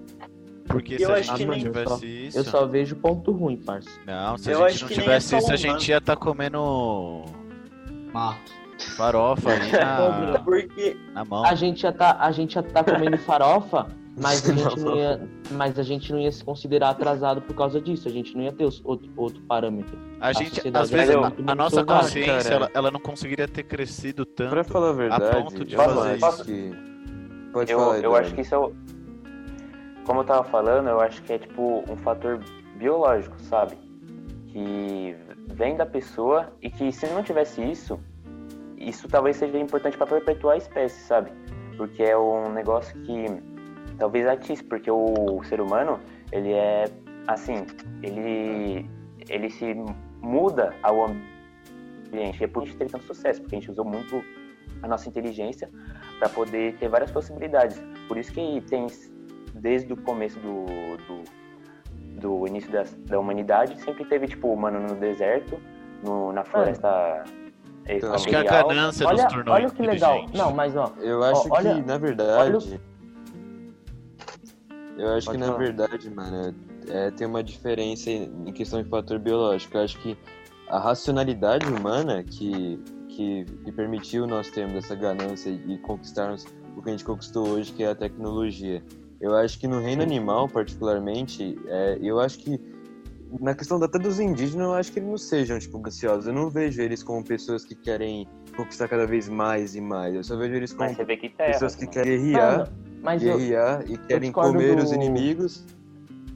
Porque Eu se a gente não tivesse Eu isso. só vejo ponto ruim, parça. Não, se Eu a gente não é tivesse só isso, a gente ia estar comendo mato. Farofa aí na, [laughs] porque na mão. A gente já tá, a gente já tá comendo farofa, mas a [laughs] gente não ia, mas a gente não ia se considerar atrasado por causa disso. A gente não ia ter os, outro, outro parâmetro. A a gente, às vezes, a, a nossa consciência, ela, ela não conseguiria ter crescido tanto. Pra falar a verdade, ponto de fazer isso. que... Pode Eu, falar, eu acho que isso é o... como eu tava falando, eu acho que é tipo um fator biológico, sabe? Que vem da pessoa e que se não tivesse isso, isso talvez seja importante para perpetuar a espécie, sabe? Porque é um negócio que talvez atisse, porque o ser humano, ele é assim, ele ele se muda ao ambiente. E é por isso que teve tanto sucesso, porque a gente usou muito a nossa inteligência para poder ter várias possibilidades. Por isso que tem, desde o começo do, do, do início da, da, humanidade, sempre teve, tipo, humano no deserto, no, na floresta. É. Acho que a ganância olha, nos tornou Olha que legal. Não, mas ó. Eu acho olha, que, na verdade. Eu acho Pode que, na falar. verdade, mano, é, tem uma diferença em questão de fator biológico. Eu acho que a racionalidade humana que, que, que permitiu nós termos essa ganância e conquistarmos o que a gente conquistou hoje, que é a tecnologia. Eu acho que no reino animal, particularmente, é, eu acho que na questão até dos indígenas, eu acho que eles não sejam, tipo, ansiosos. Eu não vejo eles como pessoas que querem conquistar cada vez mais e mais. Eu só vejo eles como que terra. pessoas que né? querem guerrear, Mano, mas eu, guerrear e querem comer os do- inimigos.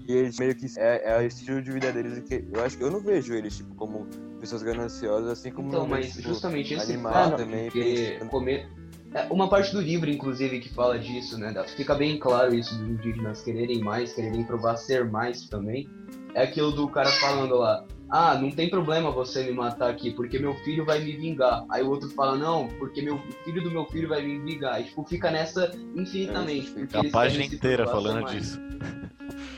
E eles meio que é, é o estilo de vida deles. que Eu acho que eu não vejo eles tipo como pessoas gananciosas, assim como Então, não vejo, mas tipo, justamente esse animal também. pensando- comer. É, uma parte do livro, inclusive, que fala disso, né? da- Fica bem claro isso dos indígenas quererem mais, quererem provar ser mais também. É aquilo do cara falando lá. Ah, não tem problema você me matar aqui, porque meu filho vai me vingar. Aí o outro fala, não, porque meu o filho do meu filho vai me vingar. E, tipo, fica nessa infinitamente. porque A página inteira falando mais. disso.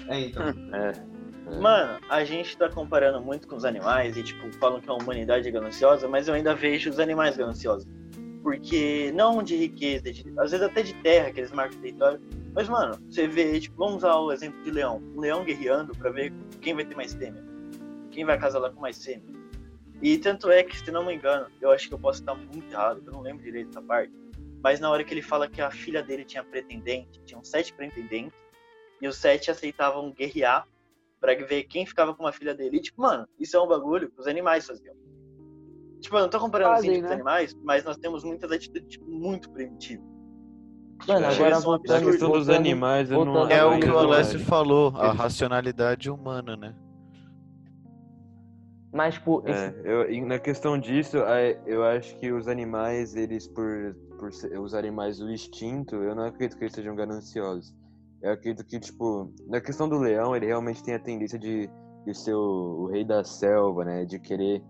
É, então. [laughs] É. Mano, a gente tá comparando muito com os animais e, tipo, falam que a humanidade é gananciosa, mas eu ainda vejo os animais gananciosos. Porque, não de riqueza, de- às vezes até de terra, que eles marcam território. Mas, mano, você vê, tipo, vamos usar o exemplo de leão. Um leão guerreando pra ver quem vai ter mais fêmea. Quem vai casar lá com mais fêmea. E tanto é que, se não me engano, eu acho que eu posso estar muito errado, eu não lembro direito dessa parte. Mas na hora que ele fala que a filha dele tinha pretendente, tinham sete pretendentes, e os sete aceitavam guerrear pra ver quem ficava com a filha dele. E, tipo, mano, isso é um bagulho que os animais faziam. Tipo, eu não tô comparando os Fazem, índios com os né? animais, mas nós temos muitas atitudes tipo, muito primitivas. Mano, Tipo, agora são Na voltando, questão dos voltando- animais, eu não É o que o Alessio falou, a racionalidade humana, né? Mas, tipo, esse, É, eu, na questão disso, é, eu acho que os animais, eles por, por usarem mais o instinto, eu não acredito que eles sejam gananciosos. Eu acredito que, tipo, na questão do leão, ele realmente tem a tendência de, de ser o, o rei da selva, né? De querer,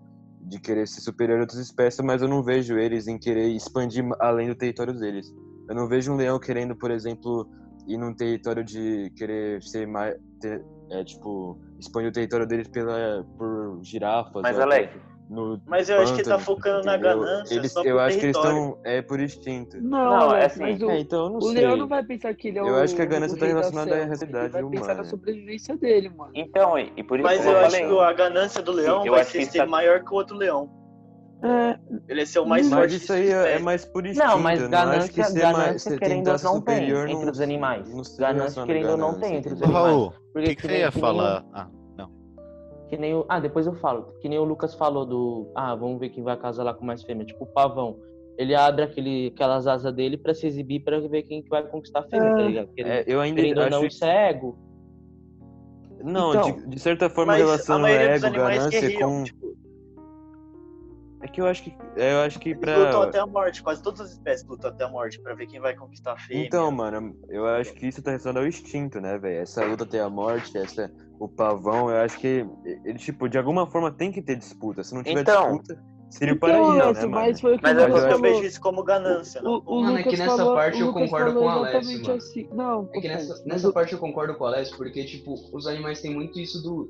de querer ser superior a outras espécies, mas eu não vejo eles em querer expandir além do território deles. Eu não vejo um leão querendo, por exemplo, ir num território de querer ser mais. ter- é, tipo, expandir o território deles pela, por girafas. Mas, Alex, no Mas eu acho que ele tá focando na ganância Eles, só eu acho que eles território. estão é por instinto. Não, Não, é Alex, assim, mas o, É, então eu não o sei. leão não vai pensar que ele é o Eu acho que a ganância tá relacionada à realidade Ele vai pensar humana. na sobrevivência dele, mano. então, e e por isso Mas eu eu acho que a ganância do leão eu vai acho ser tá- maior que o outro leão. É, Ele é ser o mais Mas forte Mas isso aí é, é mais por instinto. Não, mas eu não acho que ganância, mais, ganância ser querendo ou não tem entre os animais. Ganância querendo ou não ganância, tem entre os animais. Raul, o que, que você ia que nem falar? Ah. Que nem o. Ah, depois eu falo. Que nem o Lucas falou do. Ah, vamos ver quem vai casar lá com mais fêmea. Tipo o pavão. Ele abre aquele, aquelas asas dele pra se exibir pra ver quem que vai conquistar a fêmea, É. tá ligado? Querendo, É, eu ainda querendo ou não, acho isso é ego. Não, Então, de, de certa forma, Mas a relação maioria dos ego, ganância com. Tipo, É que eu acho que. é, Eu acho que eles pra. lutam até a morte. Quase todas as espécies lutam até a morte pra ver quem vai conquistar a fêmea. Então, mano, eu acho que isso tá relacionado ao instinto, né, velho? Essa luta até a morte, essa, o pavão, eu acho que ele, tipo, de alguma forma tem que ter disputa. Se não tiver Então. disputa, seria o então, paraíso, Alex, né, mano? mas foi o que Mas o eu eu vejo isso como ganância. O, o como- Mano, é Lucas que nessa falou, parte o eu concordo com o Alessio, exatamente mano. assim. Não, É que nessa, nessa o- parte eu concordo com o Alessio, porque, tipo, os animais têm muito isso do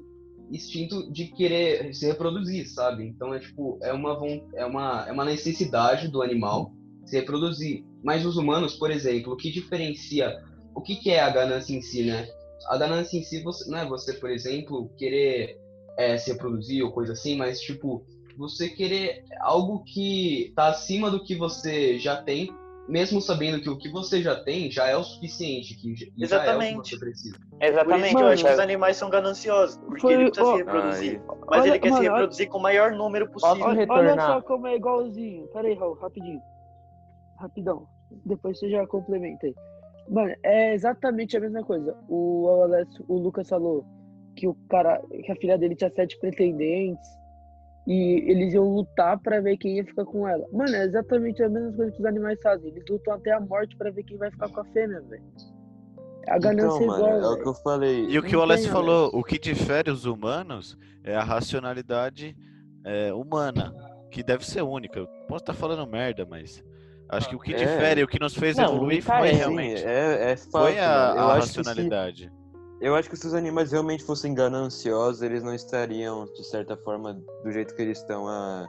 instinto de querer se reproduzir, sabe? Então é tipo, é uma, é uma, é uma necessidade do animal se reproduzir. Mas os humanos, por exemplo, o que diferencia, o que, que é a ganância em si, né? A ganância em si você, não é você, por exemplo, querer é, se reproduzir ou coisa assim, mas tipo, você querer algo que tá acima do que você já tem mesmo sabendo que o que você já tem já é o suficiente, que já, e já é o que Exatamente. você precisa. Por isso Exatamente. que eu acho que os animais são gananciosos. Porque Foi- ele precisa ó, se reproduzir. Mas olha- ele quer mano, se olha- reproduzir com o maior número possível. Olha retornar? só como é igualzinho. Pera aí, Raul, rapidinho. Rapidão. Depois você já complementa aí. Mano, é exatamente a mesma coisa. O, Alessio- o Lucas falou que o cara, que a filha dele tinha sete pretendentes e eles iam lutar pra ver quem ia ficar com ela. Mano, é exatamente a mesma coisa que os animais fazem. Eles lutam até a morte pra ver quem vai ficar com a fêmea, velho. A ganância Então, é mano, igual. é o que eu falei. E o que Não o Alessio falou, o que difere os humanos é a racionalidade é, humana, que deve ser única. Eu posso estar falando merda, mas acho que o que É. difere, o que nos fez Não, evoluir única foi é, realmente. é, é Foi a, a acho que se- racionalidade. Eu acho que se os animais realmente fossem gananciosos, eles não estariam, de certa forma, do jeito que eles estão há,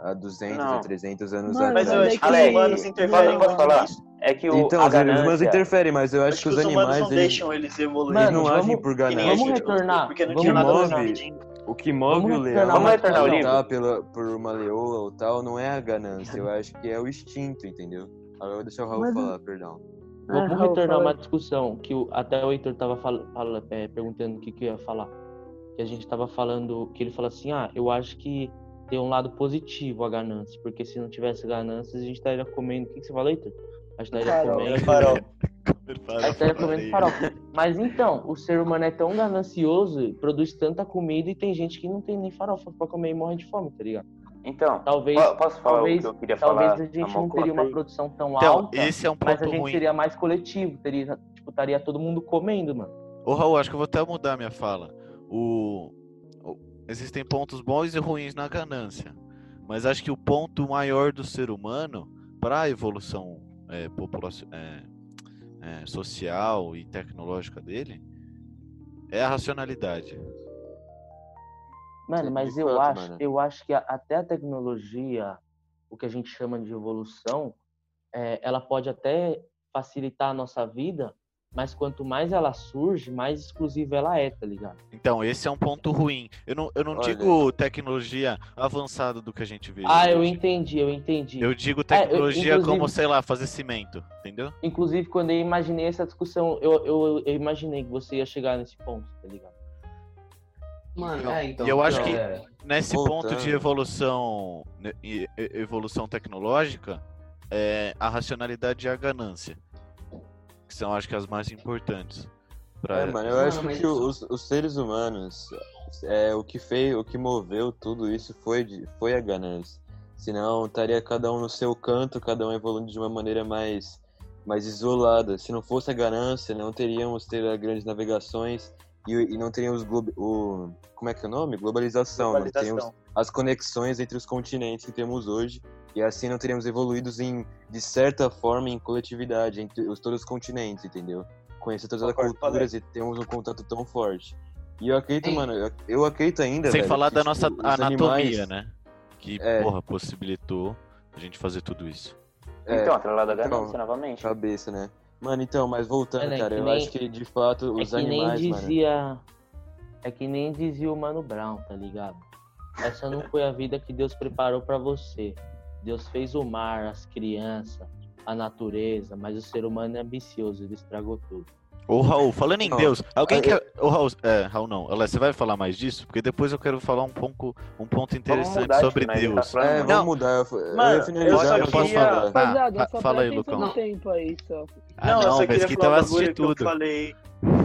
há 200 Não. ou 300 anos Mano, Mas eu atrás. acho que os humanos interferem posso muito falar? É que o, Então, os humanos ganância... interferem, mas eu acho, Acho que os os humanos animais, não eles, deixam eles evoluírem. eles não agem por que ganância. vamos retornar, Porque não vamos tinha nada move-. O que move o leão Vamos retornar ao a livro? lutar pela, por uma leoa ou tal não é a ganância, eu acho que é o instinto, entendeu? Agora eu vou deixar o Raul Mas- falar, perdão. Ah, Vamos retornar uma discussão que o, até o Heitor tava fala, fala- é, perguntando o que, que eu ia falar. Que a gente tava falando, que ele falou assim, ah, eu acho que tem um lado positivo a ganância, porque se não tivesse ganância, a gente estaria comendo. O que, que você falou, Heitor? A gente estaria Farol. comendo. Farol. [laughs] A gente estaria comendo farol. Mas então, o ser humano é tão ganancioso, produz tanta comida e tem gente que não tem nem farofa pra comer e morre de fome, tá ligado? Então, Talvez, po- posso falar talvez, o que eu queria talvez falar? a gente não teria uma produção tão Então, alta. esse é um Mas a ponto gente ruim. seria mais coletivo, teria, tipo, estaria todo mundo comendo, mano. Ô Raul, acho que eu vou até mudar minha fala. O... o- Existem pontos bons e ruins na ganância. Mas acho que o ponto maior do ser humano para a evolução é, populaci- é, é, social e tecnológica dele é a racionalidade. Mano, mas eu fato, acho, mano. eu acho que a- até a tecnologia, o que a gente chama de evolução, é, ela pode até facilitar a nossa vida, mas quanto mais ela surge, mais exclusiva ela é, tá ligado? Então, esse é um ponto ruim. Eu não, eu não Olha. digo tecnologia avançada do que a gente vê. Ah, eu entendi, eu entendi. Eu digo É, eu- tecnologia como, sei lá, fazer cimento, entendeu? Inclusive, quando eu imaginei essa discussão, eu, eu, eu imaginei que você ia chegar nesse ponto, tá ligado? Mano, é, então. E eu acho então, que- é, Nesse ponto de Voltando. evolução, e- evolução tecnológica, é, a racionalidade e a ganância, que são acho que as mais importantes. Pra... É, mano, eu acho mas que os, os seres humanos, é, o que fez, o que moveu tudo isso foi, de- foi a ganância. Senão estaria cada um no seu canto, cada um evoluindo de uma maneira mais, mais isolada. Se não fosse a ganância, não teríamos ter as grandes navegações e, e não teríamos o como é que é o nome? Globalização. Não teríamos Globalização. as conexões entre os continentes que temos hoje e assim não teríamos evoluídos em de certa forma em coletividade entre os todos os continentes, entendeu? Conhecer todas as culturas e termos um contato tão forte. E eu acredito, Sim. mano, eu, eu acredito ainda, Sem velho, falar que, da tipo, nossa os anatomia, animais- né? Que, É. porra, possibilitou a gente fazer tudo isso. É, Então, atrelado à então, ganância novamente. cabeça, né? Mano, então, mas voltando, Mano, é cara, eu nem- acho que de fato os é que animais, nem mano. dizia. É que nem dizia o Mano Brown, tá ligado? Essa não foi a vida que Deus preparou pra você. Deus fez o mar, as crianças, a natureza, mas o ser humano é ambicioso, ele estragou tudo. Ô Raul, falando em Não, Deus, alguém eu- quer. Ô Raul, é, Raul não. Alex, você vai falar mais disso? Porque depois eu quero falar um ponto, um ponto interessante mudar, sobre tá Deus. falando É, Não. mudar. Eu, eu Mano, finalizar, eu só eu posso falar. Ah, só fala aí, Lucão. tempo aí, só. Ah, não, eu só queria que falar assistir que eu tudo. falei.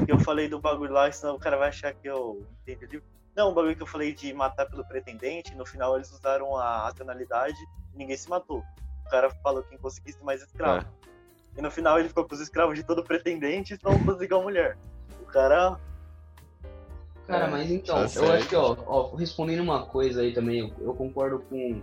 Que eu falei do bagulho lá, senão o cara vai achar que eu entendi. Não, o bagulho que eu falei de matar pelo pretendente, no final eles usaram a racionalidade e ninguém se matou. O cara falou quem conseguisse mais escravo. É. E no final ele ficou com os escravos de todo pretendente e não conseguiu a mulher. O cara. Cara, É, mas então, tá eu certo. acho que, ó, ó, respondendo uma coisa aí também, eu, eu concordo com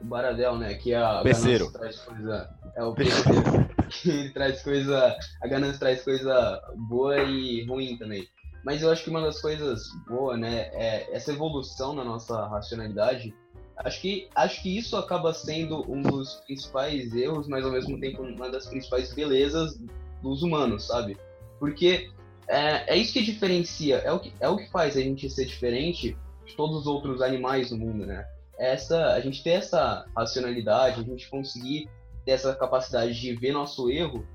o Baradel, né? Que a Peceiro. ganância traz coisa. É o [laughs] que ele traz coisa. A ganância traz coisa boa e ruim também. Mas eu acho que uma das coisas boas, né, é essa evolução na nossa racionalidade. Acho que, acho que isso acaba sendo um dos principais erros, mas ao mesmo tempo uma das principais belezas dos humanos, sabe? Porque é, é isso que diferencia, é o que, é o que faz a gente ser diferente de todos os outros animais no mundo, né? Essa, a gente ter essa racionalidade, a gente conseguir ter essa capacidade de ver nosso erro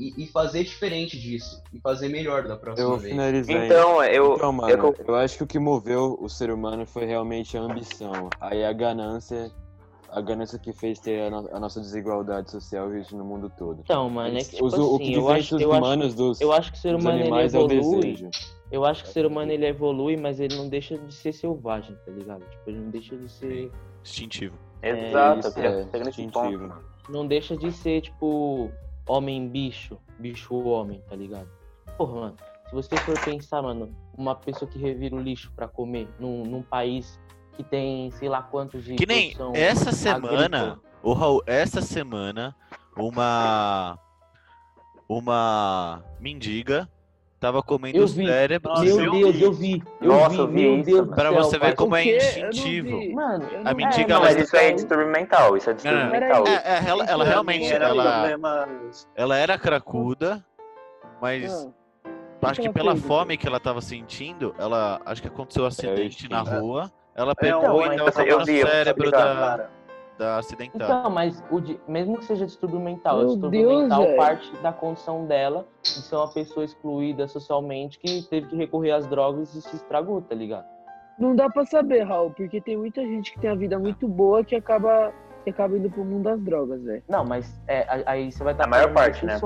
e, e fazer diferente disso, e fazer melhor da próxima Eu vez. finalizar. hein? Então, eu. Então, eu- mano, eu acho que o que moveu o ser humano foi realmente a ambição. Aí a ganância a ganância que fez ter a, no- a nossa desigualdade social existe no mundo todo. Então, mano, é que, tipo Os- o que assim, eu acho, diferencia eu, os acho, humanos dos, eu acho que o ser humano ele é o evolui. desejo. Eu acho que o ser humano ele evolui, mas ele não deixa de ser selvagem, tá ligado? Tipo, ele não deixa de ser. Instintivo. Exato, eu Isso, é, nesse instintivo. ponto. Não deixa de ser, tipo, homem-bicho, bicho-homem, tá ligado? Porra, mano, se você for pensar, mano, uma pessoa que revira o lixo pra comer num, num país que tem sei lá quantos de. Que nem essa semana, o Raul, essa semana, uma uma mendiga tava comendo Eu o cérebro. Nossa, Meu eu Deus, vi. eu vi. Eu Nossa, vi, eu vi meu Deus Pra céu, você ver como é não instintivo. Mano, Eu A não- mendiga, Não, ela mas isso é distúrbio mental, isso é distúrbio Não, mental. É, é, ela, ela realmente, Era ela, ela era cracuda, mas Ah, acho que ela pela fome que ela tava sentindo, ela acho que aconteceu um acidente na rua. Ela É, pegou e tava eu comendo o vi, eu cérebro da, Cara, da acidentada. Então, mas o di- mesmo que seja distúrbio mental, Meu o distúrbio Deus, mental velho. parte da condição dela de ser uma pessoa excluída socialmente que teve que recorrer às drogas e se estragou, tá ligado? Não dá pra saber, Raul, porque tem muita gente que tem a vida muito boa que acaba, que acaba indo pro mundo das drogas, velho. Não, mas é, a- aí você vai estar A maior parte, né?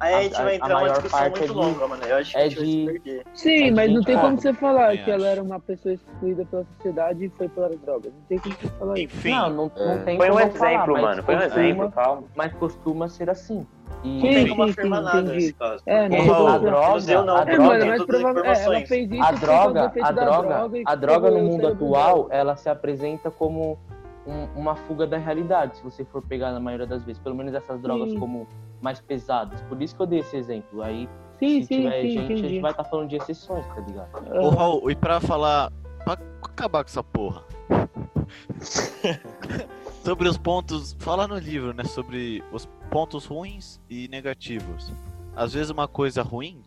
aí a A- gente vai entrar numa maior discussão parte muito é de- longa, mano. Eu acho que é a gente vai de- se perder. Sim, É mas não tem como você falar que ela era uma pessoa excluída pela sociedade e foi pelas drogas. Não tem como você falar isso. Enfim, Não, não, não É. tem Foi um como exemplo, falar, mano, foi um exemplo, calma. Mas costuma ser assim. E Não Sim, tem como sim, afirmar nada entendi. nesse caso. É, não como- a droga, não a É, droga- mano, as provavelmente ela fez isso a droga, a droga, droga e a droga no mundo atual, ela se apresenta como um- uma fuga da realidade, se você for pegar na maioria das vezes, pelo menos essas drogas Sim. como mais pesadas. Por isso que eu dei esse exemplo. Aí, Sim, se sim, tiver sim, gente, a entendi. gente vai estar falando de exceções, tá ligado? Ô Raul, e pra falar. Pra acabar com essa porra. [laughs] sobre os pontos. Fala no livro, né? Sobre os pontos ruins e negativos. Às vezes uma coisa ruim,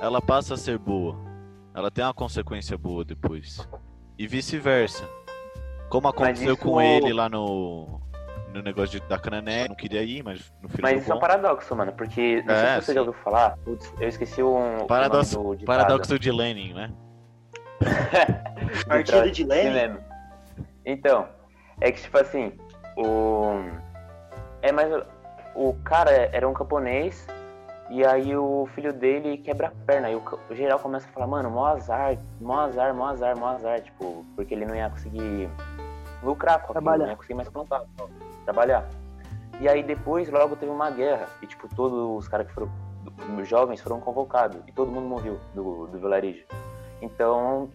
ela passa a ser boa. Ela tem uma consequência boa depois. E vice-versa. Como aconteceu isso- com ele lá no. No negócio de, da Canané, não queria ir, mas no final Mas isso é um paradoxo, mano, porque não É, sei se você sim. já ouviu falar, putz, eu esqueci um Paradoxo- o nome do. Paradoxo de Lenin, né? [laughs] Partido de Lenin? Então, é que tipo assim, o. É mais. O cara era um camponês e aí o filho dele quebra a perna. E o, geral começa a falar, mano, mó azar, mó azar, mó azar, mó azar, tipo, porque ele não ia conseguir lucrar com aquilo, não ia conseguir mais plantar, trabalhar. E aí depois logo teve uma guerra e tipo, todos os caras que foram jovens foram convocados e todo mundo morreu do, do vilarejo. Então,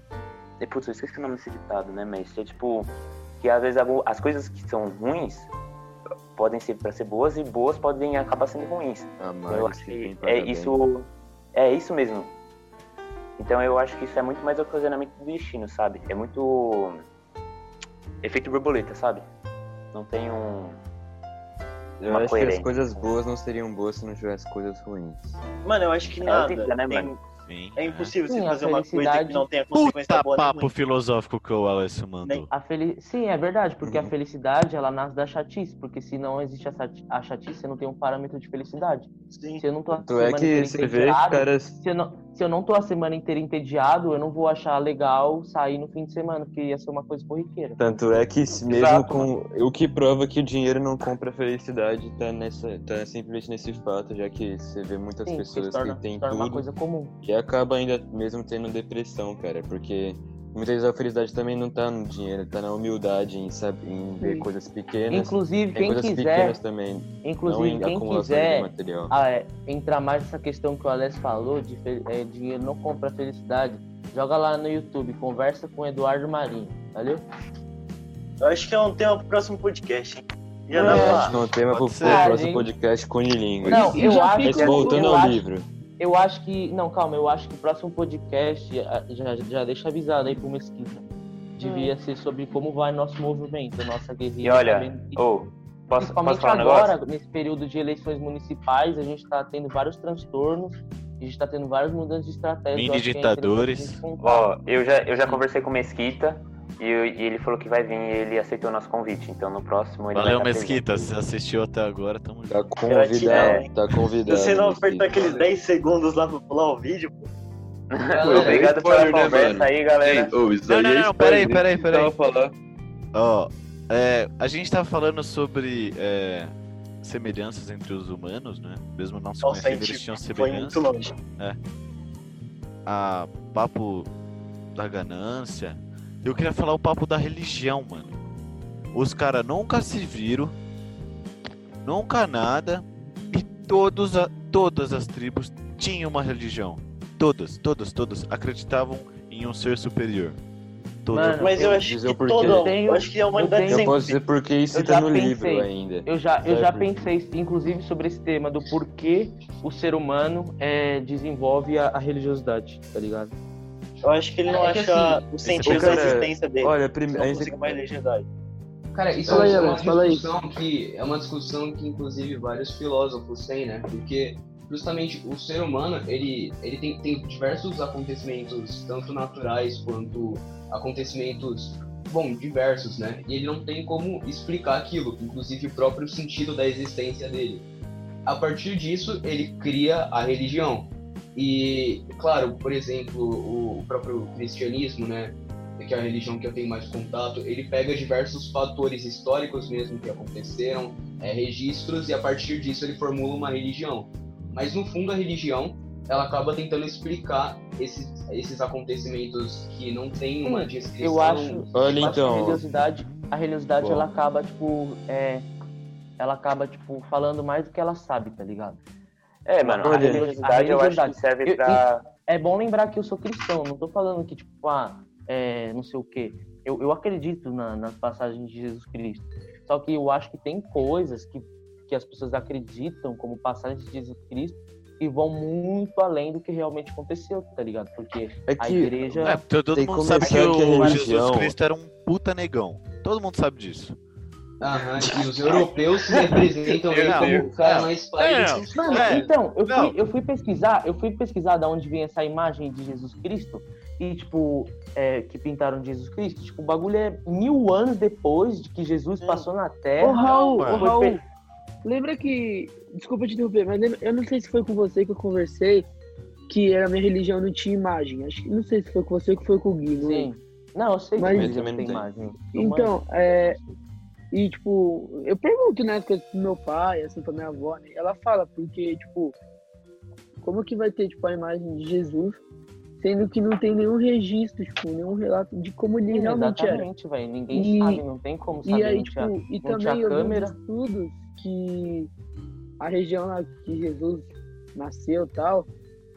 e, putz, eu esqueci o nome desse ditado, né? Mas é tipo, que às vezes as coisas que são ruins podem ser para ser boas e boas podem acabar sendo ruins. Amar eu e acho que é isso, é isso mesmo. Então eu acho que isso é muito mais ocasionamento do destino, sabe? É muito efeito borboleta, sabe? Não tem um Eu uma acho que as coisas boas não seriam boas se não tivesse coisas ruins. Mano, eu acho que É nada. né, tem- mano? Sim. É impossível você Sim, a fazer uma coisa felicidade- que não tenha consequência Puta boa papo ruim. filosófico que o Alessio mandou. A feli... Sim, é verdade, porque Uhum. a felicidade ela nasce da chatice, porque se não existe a chati- a chatice, você não tem um parâmetro de felicidade. Sim. Se eu não tô a Tanto é que você vê caras. se eu, não, se eu não tô a semana inteira entediado, eu não vou achar legal sair no fim de semana, porque ia ser uma coisa corriqueira. Tanto é que se mesmo Exato, com. O que prova que o dinheiro não compra felicidade tá, nessa, tá simplesmente nesse fato, já que você vê muitas Sim, pessoas torna, que têm se torna uma tudo coisa comum. que acaba ainda mesmo tendo depressão, cara. Porque muitas vezes a felicidade também não tá no dinheiro, tá na humildade, em, saber, em ver Sim. coisas pequenas. Inclusive, Tem quem coisas quiser, pequenas também, não inclusive em quem acumulação de quiser material. ah, é, entrar mais nessa questão que o Alex falou, de é, dinheiro não compra felicidade, joga lá no YouTube, conversa com o Eduardo Marinho, valeu? Eu acho que é um tema pro próximo podcast, hein? Já É. dá Eu pra... acho que é um tema pro Pode ser. próximo podcast com. Não, eu já acho, fica- Mas voltando eu ao acho- livro. Eu acho que. Não, calma, eu acho que o próximo podcast, já, já deixa avisado aí pro Mesquita. Devia ser sobre como vai nosso movimento, nossa guerrilha. E olha, que- ô, posso, posso Principalmente falar um agora, negócio? nesse período de eleições municipais, a gente tá tendo vários transtornos, a gente tá tendo várias mudanças de estratégia. Mini é ditadores. gente contar. Ó, eu já, eu já conversei com o Mesquita e, e ele falou que vai vir e ele aceitou o nosso convite. Então no próximo ele Valeu, vai Mesquita. Se assistiu até agora, tamo junto. Tá convidado, tá Se convidado. você não apertar aqueles 10 segundos lá pra pular o vídeo, pô. Galera, [laughs] Obrigado pela spoiler, né, conversa mano? aí, galera. Ei, isso Não, não, é não, peraí, peraí, peraí. Ó, é, a gente tava falando sobre é, semelhanças entre os humanos, né? Mesmo não se conhecendo, eles tinham foi muito semelhanças. longe. A papo da ganância. Eu queria falar o papo da religião, mano. Os caras nunca se viram, nunca nada, e todos a- todas as tribos tinham uma religião. Todas, todas, todas acreditavam em um ser superior. Todas. Mano, Mas eu Eu acho que todo. Eu tenho- Eu acho que a humanidade eu Eu tenho- sempre. posso dizer porque isso Eu tá já no pensei. livro ainda. Eu já, eu já pensei, inclusive, sobre esse tema do porquê o ser humano é, desenvolve a, a religiosidade, tá ligado? Eu acho que ele não É acha assim, o sentido esse da cara- existência dele. Olha, Não primeiro. consigo mais legendade. Cara, isso Fala aí, é uma aí. discussão que é uma discussão que inclusive vários filósofos têm, né? Porque justamente o ser humano, ele, ele tem, tem diversos acontecimentos, tanto naturais quanto acontecimentos, bom, diversos, né? E ele não tem como explicar aquilo, inclusive o próprio sentido da existência dele. A partir disso, ele cria a religião. E, claro, por exemplo, o, próprio cristianismo, né? que é a religião que eu tenho mais contato, ele pega diversos fatores históricos mesmo que aconteceram, é, registros, e a partir disso ele formula uma religião. Mas no fundo a religião, ela acaba tentando explicar esses, esses acontecimentos que não tem uma descrição. Eu acho, Olha, eu que a então. religiosidade, a religiosidade Bom. ela acaba, tipo, é, ela acaba, tipo, falando mais do que ela sabe, tá ligado? É, mano, a religiosidade a eu acho que serve Eu- pra. É bom lembrar que eu sou cristão, não tô falando que, tipo, ah, é, não sei o quê. Eu, eu acredito na- nas passagens de Jesus Cristo. Só que eu acho que tem coisas que, que as pessoas acreditam como passagens de Jesus Cristo e vão muito além do que realmente aconteceu, tá ligado? Porque É a que. igreja. É, todo mundo sabe que o que a Jesus Cristo era um puta negão. Todo mundo sabe disso. Aham, e os europeus se representam ele Não, como o cara não, mais não, pai. Mano, É, então, eu não. fui, eu fui pesquisar, eu fui pesquisar da onde vem essa imagem de Jesus Cristo e, tipo, é, que pintaram de Jesus Cristo. Tipo, o bagulho é mil anos depois de que Jesus Hum. passou na Ô, Terra. Raul, ô. Raul, lembra que. Desculpa te interromper, mas lembra- eu não sei se foi com você que eu conversei que a minha religião não tinha imagem. Acho que não sei se foi com você ou que foi com o Gui. não Sim. Não, eu sei Mas- que Mas também tem não tem. imagem. Então, é. E, tipo, eu pergunto, né, as coisas pro meu pai, assim, pra minha avó, né? Ela fala, porque, tipo, como que vai ter, tipo, a imagem de Jesus, sendo que não tem nenhum registro, tipo, nenhum relato de como ele Sim, realmente era. exatamente, velho. Ninguém E- sabe, não tem como saber. E aí, tipo, tinha- e também eu vi câmera. estudos que a região lá que Jesus nasceu e tal,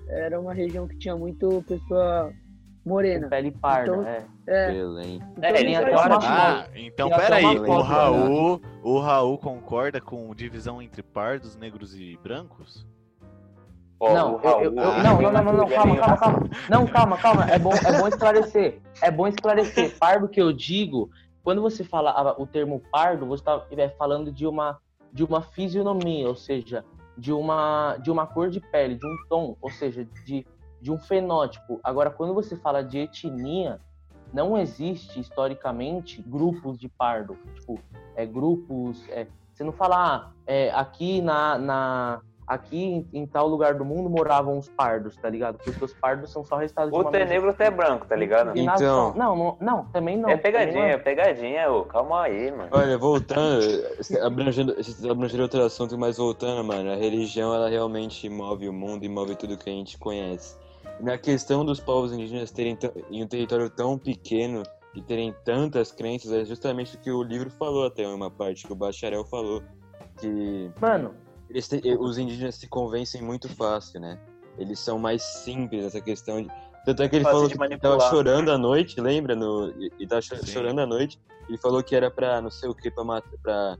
era uma região que tinha muito pessoa morena. pele parda, Então, é. É, Belém. então É, uma sentido. Ah, então peraí. O Raul, o Raul concorda com divisão entre pardos, negros e brancos? Não, eu, Raul, eu- eu- não, não, não, não, não, ele calma, é calma, calma. Não, calma, calma. É bom, é bom esclarecer. É bom esclarecer. Pardo que eu digo, quando você fala o termo pardo, você está falando de uma, de uma fisionomia, ou seja, de uma, de uma cor de pele, de um tom, ou seja, de, de um fenótipo. Agora, quando você fala de etnia, não existe historicamente grupos de pardo. Tipo, é grupos. é, você não fala, ah, é, aqui na, na, aqui em, em tal lugar do mundo moravam os pardos, tá ligado? Porque os pardos são só resultado de Ou uma tu é negro ou tu é branco, tá ligado? nação. Então- Não, não, não, também não. É pegadinha, é pegadinha, ô. Calma aí, mano. Olha, voltando, abrangendo, abrangendo outro assunto, mas voltando, mano, a religião ela realmente move o mundo e move tudo que a gente conhece. Na questão dos povos indígenas terem em um território tão pequeno e terem tantas crenças, é justamente o que o livro falou até uma parte, que o bacharel falou, que Mano, eles te- os indígenas se convencem muito fácil, né? Eles são mais simples nessa questão de... Tanto é que ele falou que manipular. tava chorando à noite, lembra? No, e, e tava cho- Sim. chorando à noite. Ele falou que era pra não sei o que, pra, matar, pra,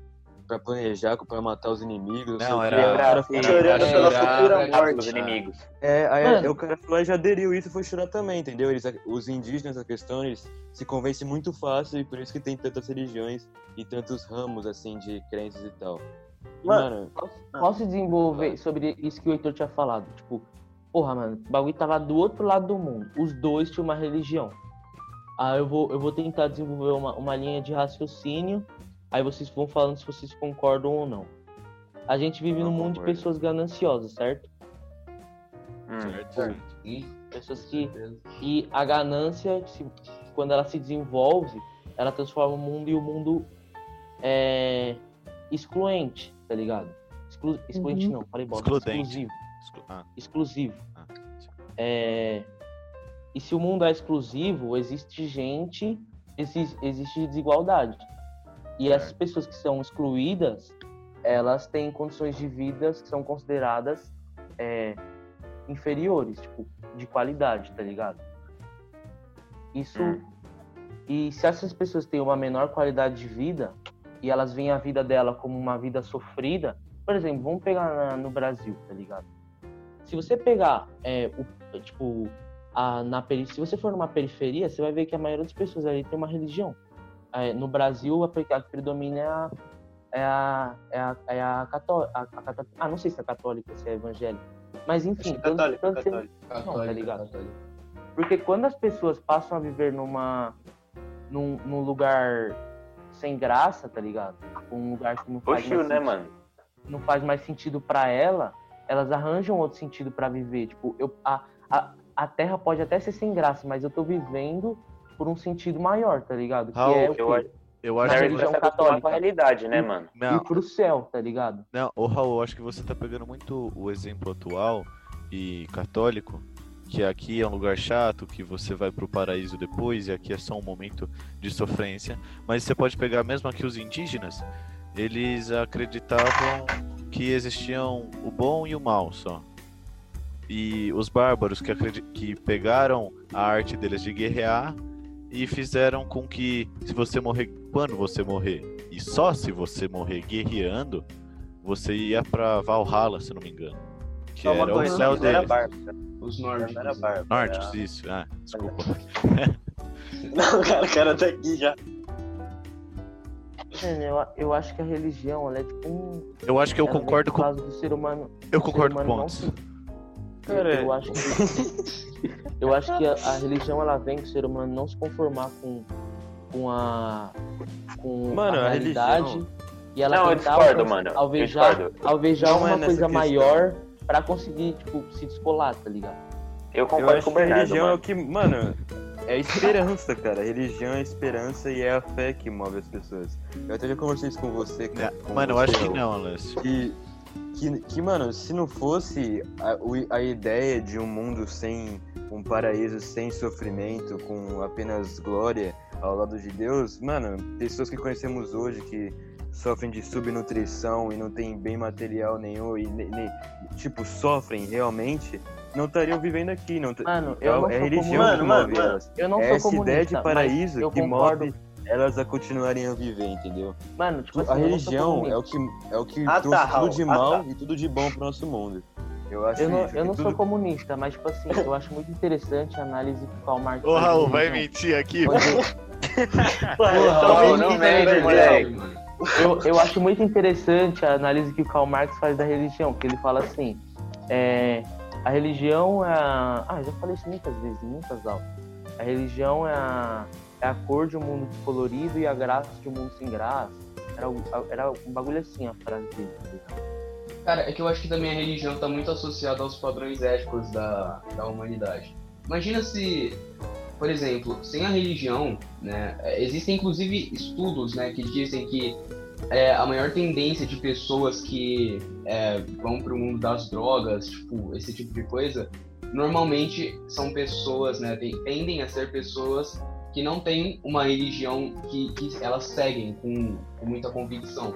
pra planejar, pra matar os inimigos. Não, era- cara era- Chorando pra pela futura pra morte. dos inimigos. É, aí Mano. o cara falou e já aderiu isso e foi chorar também, entendeu? Eles, os indígenas, a questão, eles se convencem muito fácil e por isso que tem tantas religiões e tantos ramos, assim, de crenças e tal. Mano, mano, posso desenvolver sobre isso que o Heitor tinha falado? Tipo, porra, mano, o bagulho tava do outro lado do mundo. Os dois tinham uma religião. Aí eu vou, eu vou tentar desenvolver uma, uma linha de raciocínio. Aí vocês vão falando se vocês concordam ou não. A gente vive Não num mundo de pessoas gananciosas, certo? Hum. Certo. Sim, Pessoas que. E a ganância, se- quando ela se desenvolve, ela transforma o mundo e o mundo é, excluente, tá ligado? Exclu- excluente Uhum. não, falei bosta. Excludente. Exclusivo. Exclu- ah, Exclusivo. ah. É, e se o mundo é exclusivo, existe gente, exi- existe desigualdade. E essas pessoas que são excluídas, elas têm condições de vida que são consideradas é, inferiores, tipo, de qualidade, tá ligado? Isso. Hum. E se essas pessoas têm uma menor qualidade de vida e elas veem a vida dela como uma vida sofrida, por exemplo, vamos pegar na- no Brasil, tá ligado? Se você pegar, é, o, tipo, a, na se você for numa periferia, você vai ver que a maioria das pessoas ali tem uma religião. É, no Brasil, a, a que predomina é a, é a, é a, é a católica. ah, não sei se é católica, se é evangélica. Mas enfim, tanto- católico, tanto- católico. Católica, tá ligado? católica. porque quando as pessoas passam a viver numa num, num lugar sem graça, tá ligado? Um lugar que não faz Oxil, mais né, sentido, mano? não faz mais sentido pra ela, elas arranjam outro sentido pra viver. Tipo, eu a, a, a Terra pode até ser sem graça, mas eu tô vivendo por um sentido maior, tá ligado? Que Raul, é o eu quê? acho- Eu Na acho que. religião com católica. a realidade, né, mano? Não, Ir pro céu, tá ligado? Não, ô Raul, acho que você tá pegando muito o exemplo atual e católico, que aqui é um lugar chato, que você vai pro paraíso depois e aqui é só um momento de sofrência. Mas você pode pegar mesmo aqui os indígenas, eles acreditavam que existiam o bom e o mal só. E os bárbaros que, que pegaram a arte deles de guerrear e fizeram com que se você morrer quando você morrer e só se você morrer guerreando você ia pra Valhalla, se não me engano. Que Só uma era o céu não era deles. Os Não nórdicos. era bárbaro. Nortes, era- isso. Ah, desculpa. [laughs] [laughs] Não, cara, o cara tá aqui já. Mano, eu, eu acho que a religião, ela é tipo um. Eu acho que eu concordo com. do ser humano. Eu o ser concordo com humano não pontos. se- Cara, eu acho que [laughs] eu acho que a, a religião ela vem do ser humano não se conformar com com a com Mano, a a realidade religião- e ela Não, eu tentar discordo, mano. Eu alvejar alvejar é uma nessa coisa questão. maior pra conseguir tipo se descolar, tá ligado? Eu Eu concordo acho com o que a Bernardo, religião é o mano. que, mano, é a esperança, cara. A religião é a esperança e é a fé que move as pessoas. Eu até já conversei isso com você, cara. com Mano, eu você, acho que não, Alessio. Que, que, que, mano, se não fosse a, a ideia de um mundo sem um paraíso, sem sofrimento, com apenas glória ao lado de Deus, mano, pessoas que conhecemos hoje que sofrem de subnutrição e não tem bem material nenhum e, ne- tipo, sofrem realmente, não estariam vivendo aqui. Não Mano, é, eu não é a sou religião Mano, mano, elas. Eu não é sou essa comunista, ideia de paraíso que concordo. move elas a continuarem a viver, entendeu? Mano, tipo assim, a sou religião é o que, é o que Ah, tá, trouxe Raul, tudo de ah, mal tá. e tudo de bom pro nosso mundo. Eu acho Eu não, isso. eu não tudo... sou comunista, mas tipo assim, eu acho muito interessante a análise que o Karl Marx Ô Raul, vai mentir aqui? Eu [laughs] Raul, não mente, moleque. eu, eu acho muito interessante a análise que o Karl Marx faz da religião, que ele fala assim, é, a religião é a... Ah, eu já falei isso muitas vezes, em muitas aulas. A religião é a, é a cor de um mundo colorido e a graça de um mundo sem graça. Era, o- era um bagulho assim a frase dele. tá? Cara, é que eu acho que também a religião tá muito associada aos padrões éticos da, da humanidade. Imagina se, por exemplo, sem a religião, né, é, existem inclusive estudos, né, que dizem que é, a maior tendência de pessoas que é, vão pro mundo das drogas, tipo, esse tipo de coisa, normalmente são pessoas, né, tendem a ser pessoas que não têm uma religião que, que elas seguem com, com muita convicção.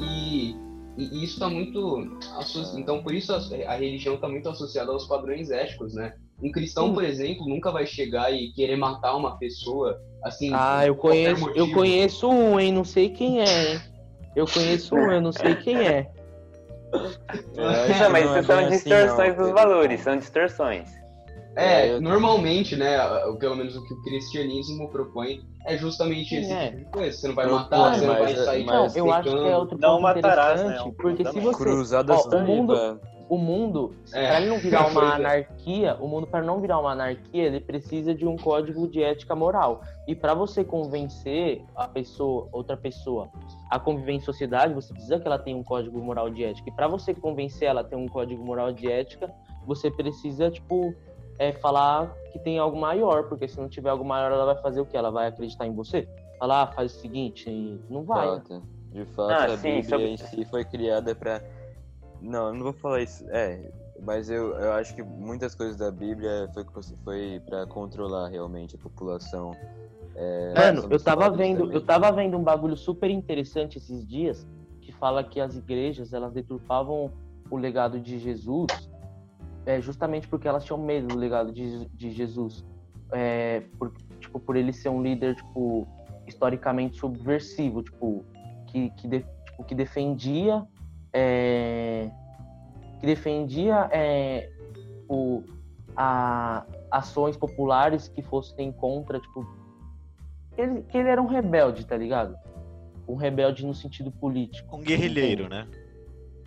E e isso está muito. Então, por isso a, a religião está muito associada aos padrões éticos, né? Um cristão, por exemplo, nunca vai chegar e querer matar uma pessoa assim. Ah, eu conheço, eu conheço um, hein? Não sei quem é, hein? Eu conheço um, eu não sei quem é. É, Não, mas não é isso são bem assim, distorções não, dos valores, são distorções. É, É, normalmente, né? o- Pelo menos o que o cristianismo propõe é justamente esse É. tipo de coisa. Você não vai Propõe, matar, você não vai sair Não, mas eu acho que é outro Não ponto matarás, interessante, né? Porque se você... Cruzadas Ó, o mundo- pra- O mundo, É. para ele não virar [laughs] uma anarquia, o mundo para não virar uma anarquia, ele precisa de um código de ética moral. E para você convencer a pessoa, outra pessoa, a conviver em sociedade, você precisa que ela tenha um código moral de ética. E para você convencer ela a ter um código moral de ética, você precisa, tipo, é, falar que tem algo maior, porque se não tiver algo maior, ela vai fazer o quê? Ela vai acreditar em você? Falar, ah, faz o seguinte, e não vai. De fato, Ah, a sim, Bíblia sobre- em si foi criada pra. Não, eu não vou falar isso. É, mas eu, eu acho que muitas coisas da Bíblia foi, foi pra controlar realmente a população. É, Mano, eu tava vendo, também. eu tava vendo um bagulho super interessante esses dias que fala que as igrejas elas deturpavam o legado de Jesus é, justamente porque elas tinham medo do legado de, de Jesus, é, por, tipo por ele ser um líder tipo historicamente subversivo, tipo que que, de- tipo, que defendia é, que defendia é, o, a, ações populares que fossem contra tipo ele, que ele era um rebelde, tá ligado? Um rebelde no sentido político. Um guerrilheiro, né?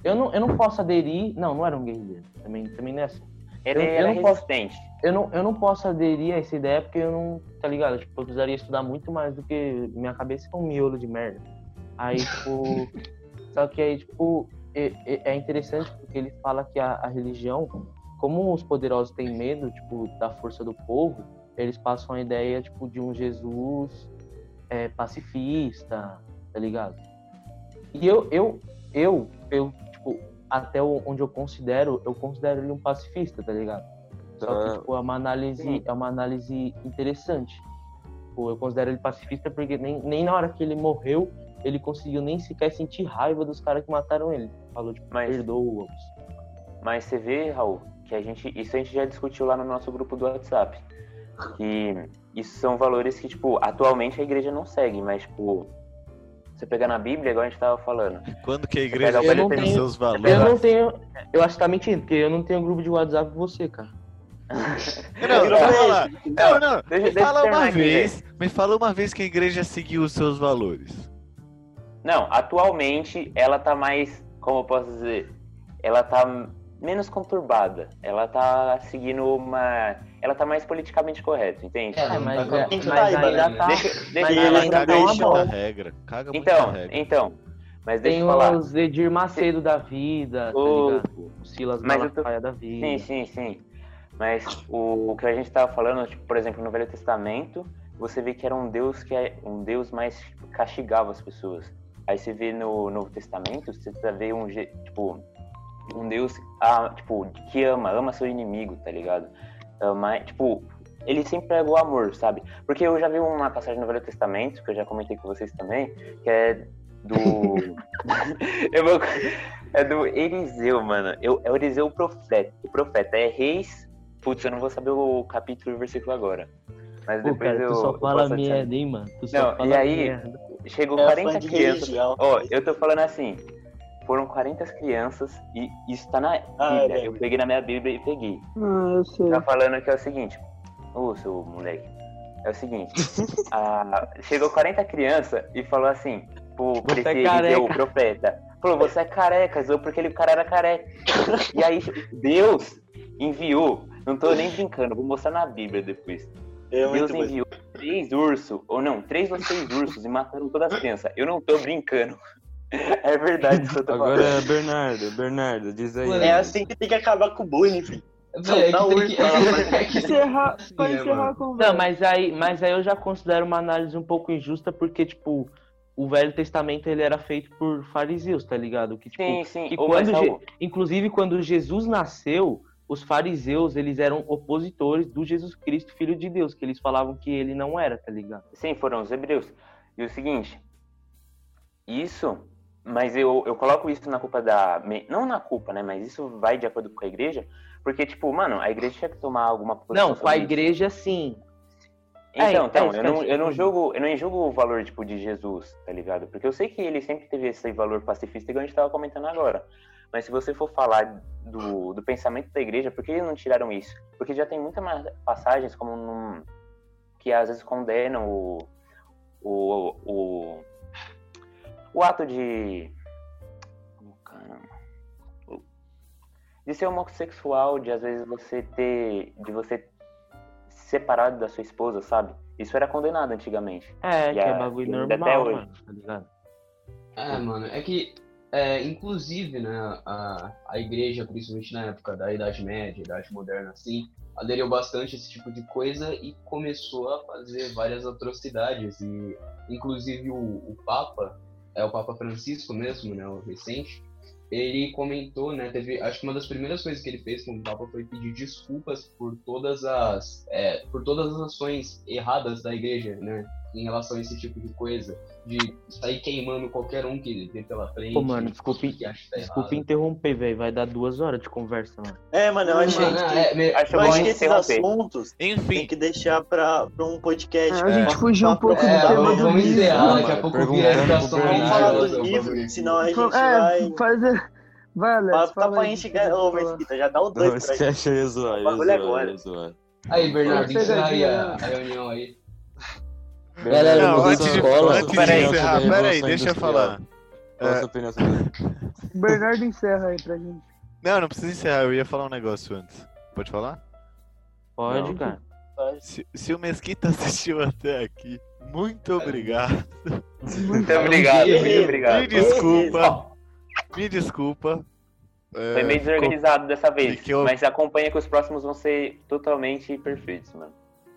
Eu não, eu não posso aderir. Não, não era um guerrilheiro. Também, também não é assim. Ele Eu- eu era não posso- resistente. Eu não, eu não posso aderir a essa ideia porque eu não. Tá ligado? Tipo, eu precisaria estudar muito mais do que. Minha cabeça é um miolo de merda. Aí, tipo. [laughs] só que aí, tipo. É, é- interessante porque ele fala que a, a religião, como os poderosos têm medo, tipo, da força do povo, eles passam a ideia, tipo, de um Jesus é, pacifista, tá ligado? E eu, eu, eu, eu, até onde eu considero, eu considero ele um pacifista, tá ligado? Só que, Tá. tipo, é uma análise, é uma análise interessante. Tipo, eu considero ele pacifista porque nem, nem na hora que ele morreu, ele conseguiu nem sequer sentir raiva dos caras que mataram ele. Falou, tipo, Mas- perdoa-os. Mas você vê, Raul, que a gente. Isso a gente já discutiu lá no nosso grupo do WhatsApp. Que isso são valores que, tipo, atualmente a igreja não segue, mas, tipo, você pegar na Bíblia, igual a gente tava falando. Quando que a igreja tem os tenho- seus valores? Eu não tenho. Eu acho que tá mentindo, porque eu não tenho grupo de WhatsApp com você, cara. Não, não, fala- não, não. Deixa- Me fala uma aqui, vez, me fala uma vez que a igreja seguiu os seus valores. Não, atualmente ela tá mais, como eu posso dizer, ela tá menos conturbada. Ela tá seguindo uma. Ela tá mais politicamente correta, entende? É, É, mas, tá é, mas tá aí, ainda né? tá. Deixa, deixa Mas eu ela ainda caga tá uma boa. regra. Caga muito Então, regra. então. Mas deixa Tem eu falar. os Edir Macedo da vida, tá O- ligado? O Silas Mas eu tô- Malafaia da vida. Sim, sim, sim. Mas o, o que a gente estava falando, tipo, por exemplo, no Velho Testamento, você vê que era um Deus que é um Deus mais castigava as pessoas. Aí você vê no Novo Testamento, você tá vê um tipo um Deus ah, tipo que ama, ama seu inimigo, tá ligado? Ama, tipo, ele sempre prega o amor, sabe? Porque eu já vi uma passagem no Velho Testamento que eu já comentei com vocês também, que é do [laughs] eu vou é do Eliseu, mano. Eu, é o Eliseu o profeta. O profeta é reis. Putz, eu não vou saber o capítulo e o versículo agora. Mas Pô, depois cara, eu. tu só eu fala adicionar. merda, hein, mano? Tu só Não, fala e aí- merda. Chegou É 40 fã de crianças. Ó, eu tô falando assim. Foram 40 crianças e isso tá na Ah, Bíblia. é, eu peguei na minha Bíblia e peguei. Ah, eu sei. Tá falando que é o seguinte. Ô, seu moleque. É o seguinte. [laughs] ah, chegou 40 crianças e falou assim. Pro, esse é o profeta. Falou, você é careca, zoou porque ele, o cara era careca. E aí, Deus enviou. Não tô nem brincando, vou mostrar na Bíblia depois. É Deus bom. enviou três ursos, ou não, três ou seis ursos e mataram todas as crianças. Eu não tô brincando. [laughs] É verdade isso que eu tô Agora, falando. Bernardo, Bernardo, diz aí. Mano, É assim que tem que acabar com o bullying, filho. É Dá que que- [laughs] é que- é que- Encerrar, pra é, encerrar mano. a conversa. Não, mas aí, mas aí eu já considero uma análise um pouco injusta, porque, tipo, o Velho Testamento ele era feito por fariseus, tá ligado? Que, tipo, Sim, sim. que quando Je- inclusive quando Jesus nasceu, os fariseus, eles eram opositores do Jesus Cristo, filho de Deus, que eles falavam que ele não era, tá ligado? Sim, foram os hebreus. E o seguinte, isso, mas eu, eu coloco isso na culpa da. Não na culpa, né? Mas isso vai de acordo com a igreja, porque, tipo, mano, a igreja tinha que tomar alguma posição. Não, com a isso. igreja sim. Então, É, então, é, eu, não, eu não julgo, eu não julgo o valor, tipo, de Jesus, tá ligado? Porque eu sei que ele sempre teve esse valor pacifista, igual a gente tava comentando agora. Mas se você for falar do, do pensamento da igreja, por que eles não tiraram isso? Porque já tem muitas passagens como num, que às vezes condenam o, o, o, o ato de. de ser homossexual, de às vezes você ter. de você separado da sua esposa, sabe? Isso era condenado antigamente. É, E que é a- bagulho e ainda até normal, hoje. mano, tá ligado? É, mano, é que, é, inclusive, né, a, a igreja, principalmente na época da Idade Média, Idade Moderna, assim, aderiu bastante a esse tipo de coisa e começou a fazer várias atrocidades. E, inclusive, o, o Papa, é o Papa Francisco mesmo, né, o recente, ele comentou, né, teve, acho que uma das primeiras coisas que ele fez com o Papa foi pedir desculpas por todas as, é, por todas as ações erradas da igreja, né, em relação a esse tipo de coisa, de sair queimando qualquer um que vem pela frente. Pô, mano, desculpa, que acha que tá desculpa interromper, velho. Vai dar duas horas de conversa, mano. É, mano, eu achei Mano, que, é, me- Acho eu bom acho que esses assuntos tem Enfim, que deixar pra, pra um podcast. A gente pra- fugiu um pra- pouco É, do tema vamos, do vamos livro. encerrar, daqui a pouco. Vamos falar do livro, senão a gente É, vai. faz. Vai, Alex. Pra, pra fala pra aí, deixa eu Ô. Mesquita, já dá o Não, dois pra gente. esquece, eu ia zoar, eu O bagulho ia é zoar, agora. Aí, Bernardo, encerra aí a reunião aí. Galera, não, antes de, escola. antes de Pera aí, encerrar, sobre a pera aí, Revolução deixa eu falar. Qual a É? Bernardo encerra aí pra gente. não, não precisa encerrar, eu ia falar um negócio antes. Pode falar? Pode, Não. cara. Se, se o Mesquita [laughs] assistiu até aqui, muito obrigado. Muito obrigado, muito obrigado. Me desculpa, me desculpa. É, Foi meio desorganizado dessa vez, eu- mas acompanha que os próximos vão ser totalmente perfeitos, mano.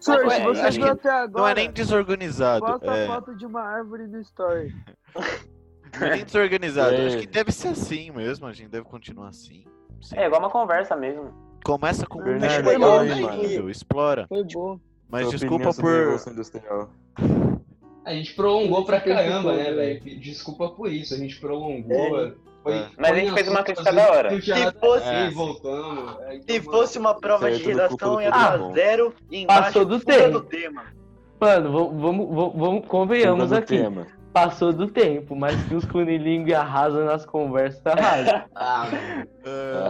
Se você viu até agora, Não é nem desorganizado, posta é, a foto de uma árvore no story. [laughs] não é nem desorganizado. É. Acho que deve ser assim mesmo, a gente deve continuar assim. Sim. É igual uma conversa mesmo. Começa com um bicho legal, né, explora. Foi bom. Mas Sua desculpa por. A gente prolongou pra caramba, né, velho. velho? Desculpa por isso, a gente prolongou. Foi, É. Mas a foi gente fez uma crítica da hora. Se fosse- É. voltando. é, então, Se fosse uma prova de é redação, ia dar zero e embaixo Passou do do tema. Mano, vamos, vamos, vamos, convenhamos aqui. tema. Passou do tempo, mas que os cunilingue arrasam nas conversas, tá errado. [laughs] Ah, mano.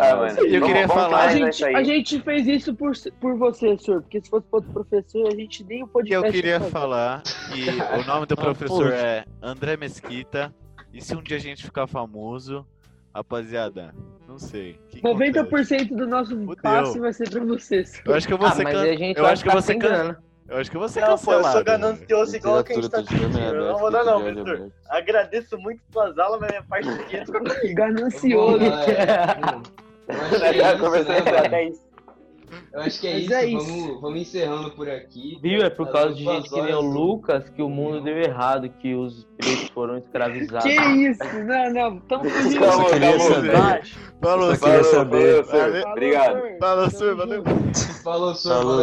Ah, mano. Eu Vamos- queria vamos falar- A gente, a gente fez isso por, por você, senhor. Porque se fosse outro professor, a gente nem o podcast. eu queria falar que o nome do Ah, professor é André Mesquita. E se um dia a gente ficar famoso, rapaziada, não sei. o que acontece? 90% do nosso Fudeu. passe vai ser pra você, senhor. Eu acho que eu vou Ah, ser can... a eu acho que eu vou ser can... Eu acho que eu vou ser Não, pô, eu sou cancelado. ganancioso igual quem está é Eu não aberto, vou dar não, é aberto. Agradeço muito suas aulas, mas minha parte do [laughs] dia é Ganancioso. Que é Tá isso, conversando né, até velho? isso. Eu acho que é isso, é isso. Vamos, vamos encerrando por aqui. Viu? É por Tá causa de gente que nem o. Lucas que o mundo deu errado, que os pretos foram escravizados. Que isso? Não, não. Tamo fugindo. Calma, calma. Falou. Falou. Valeu. Obrigado. Falou, junto. Valeu. Falou, senhor. Falou, valeu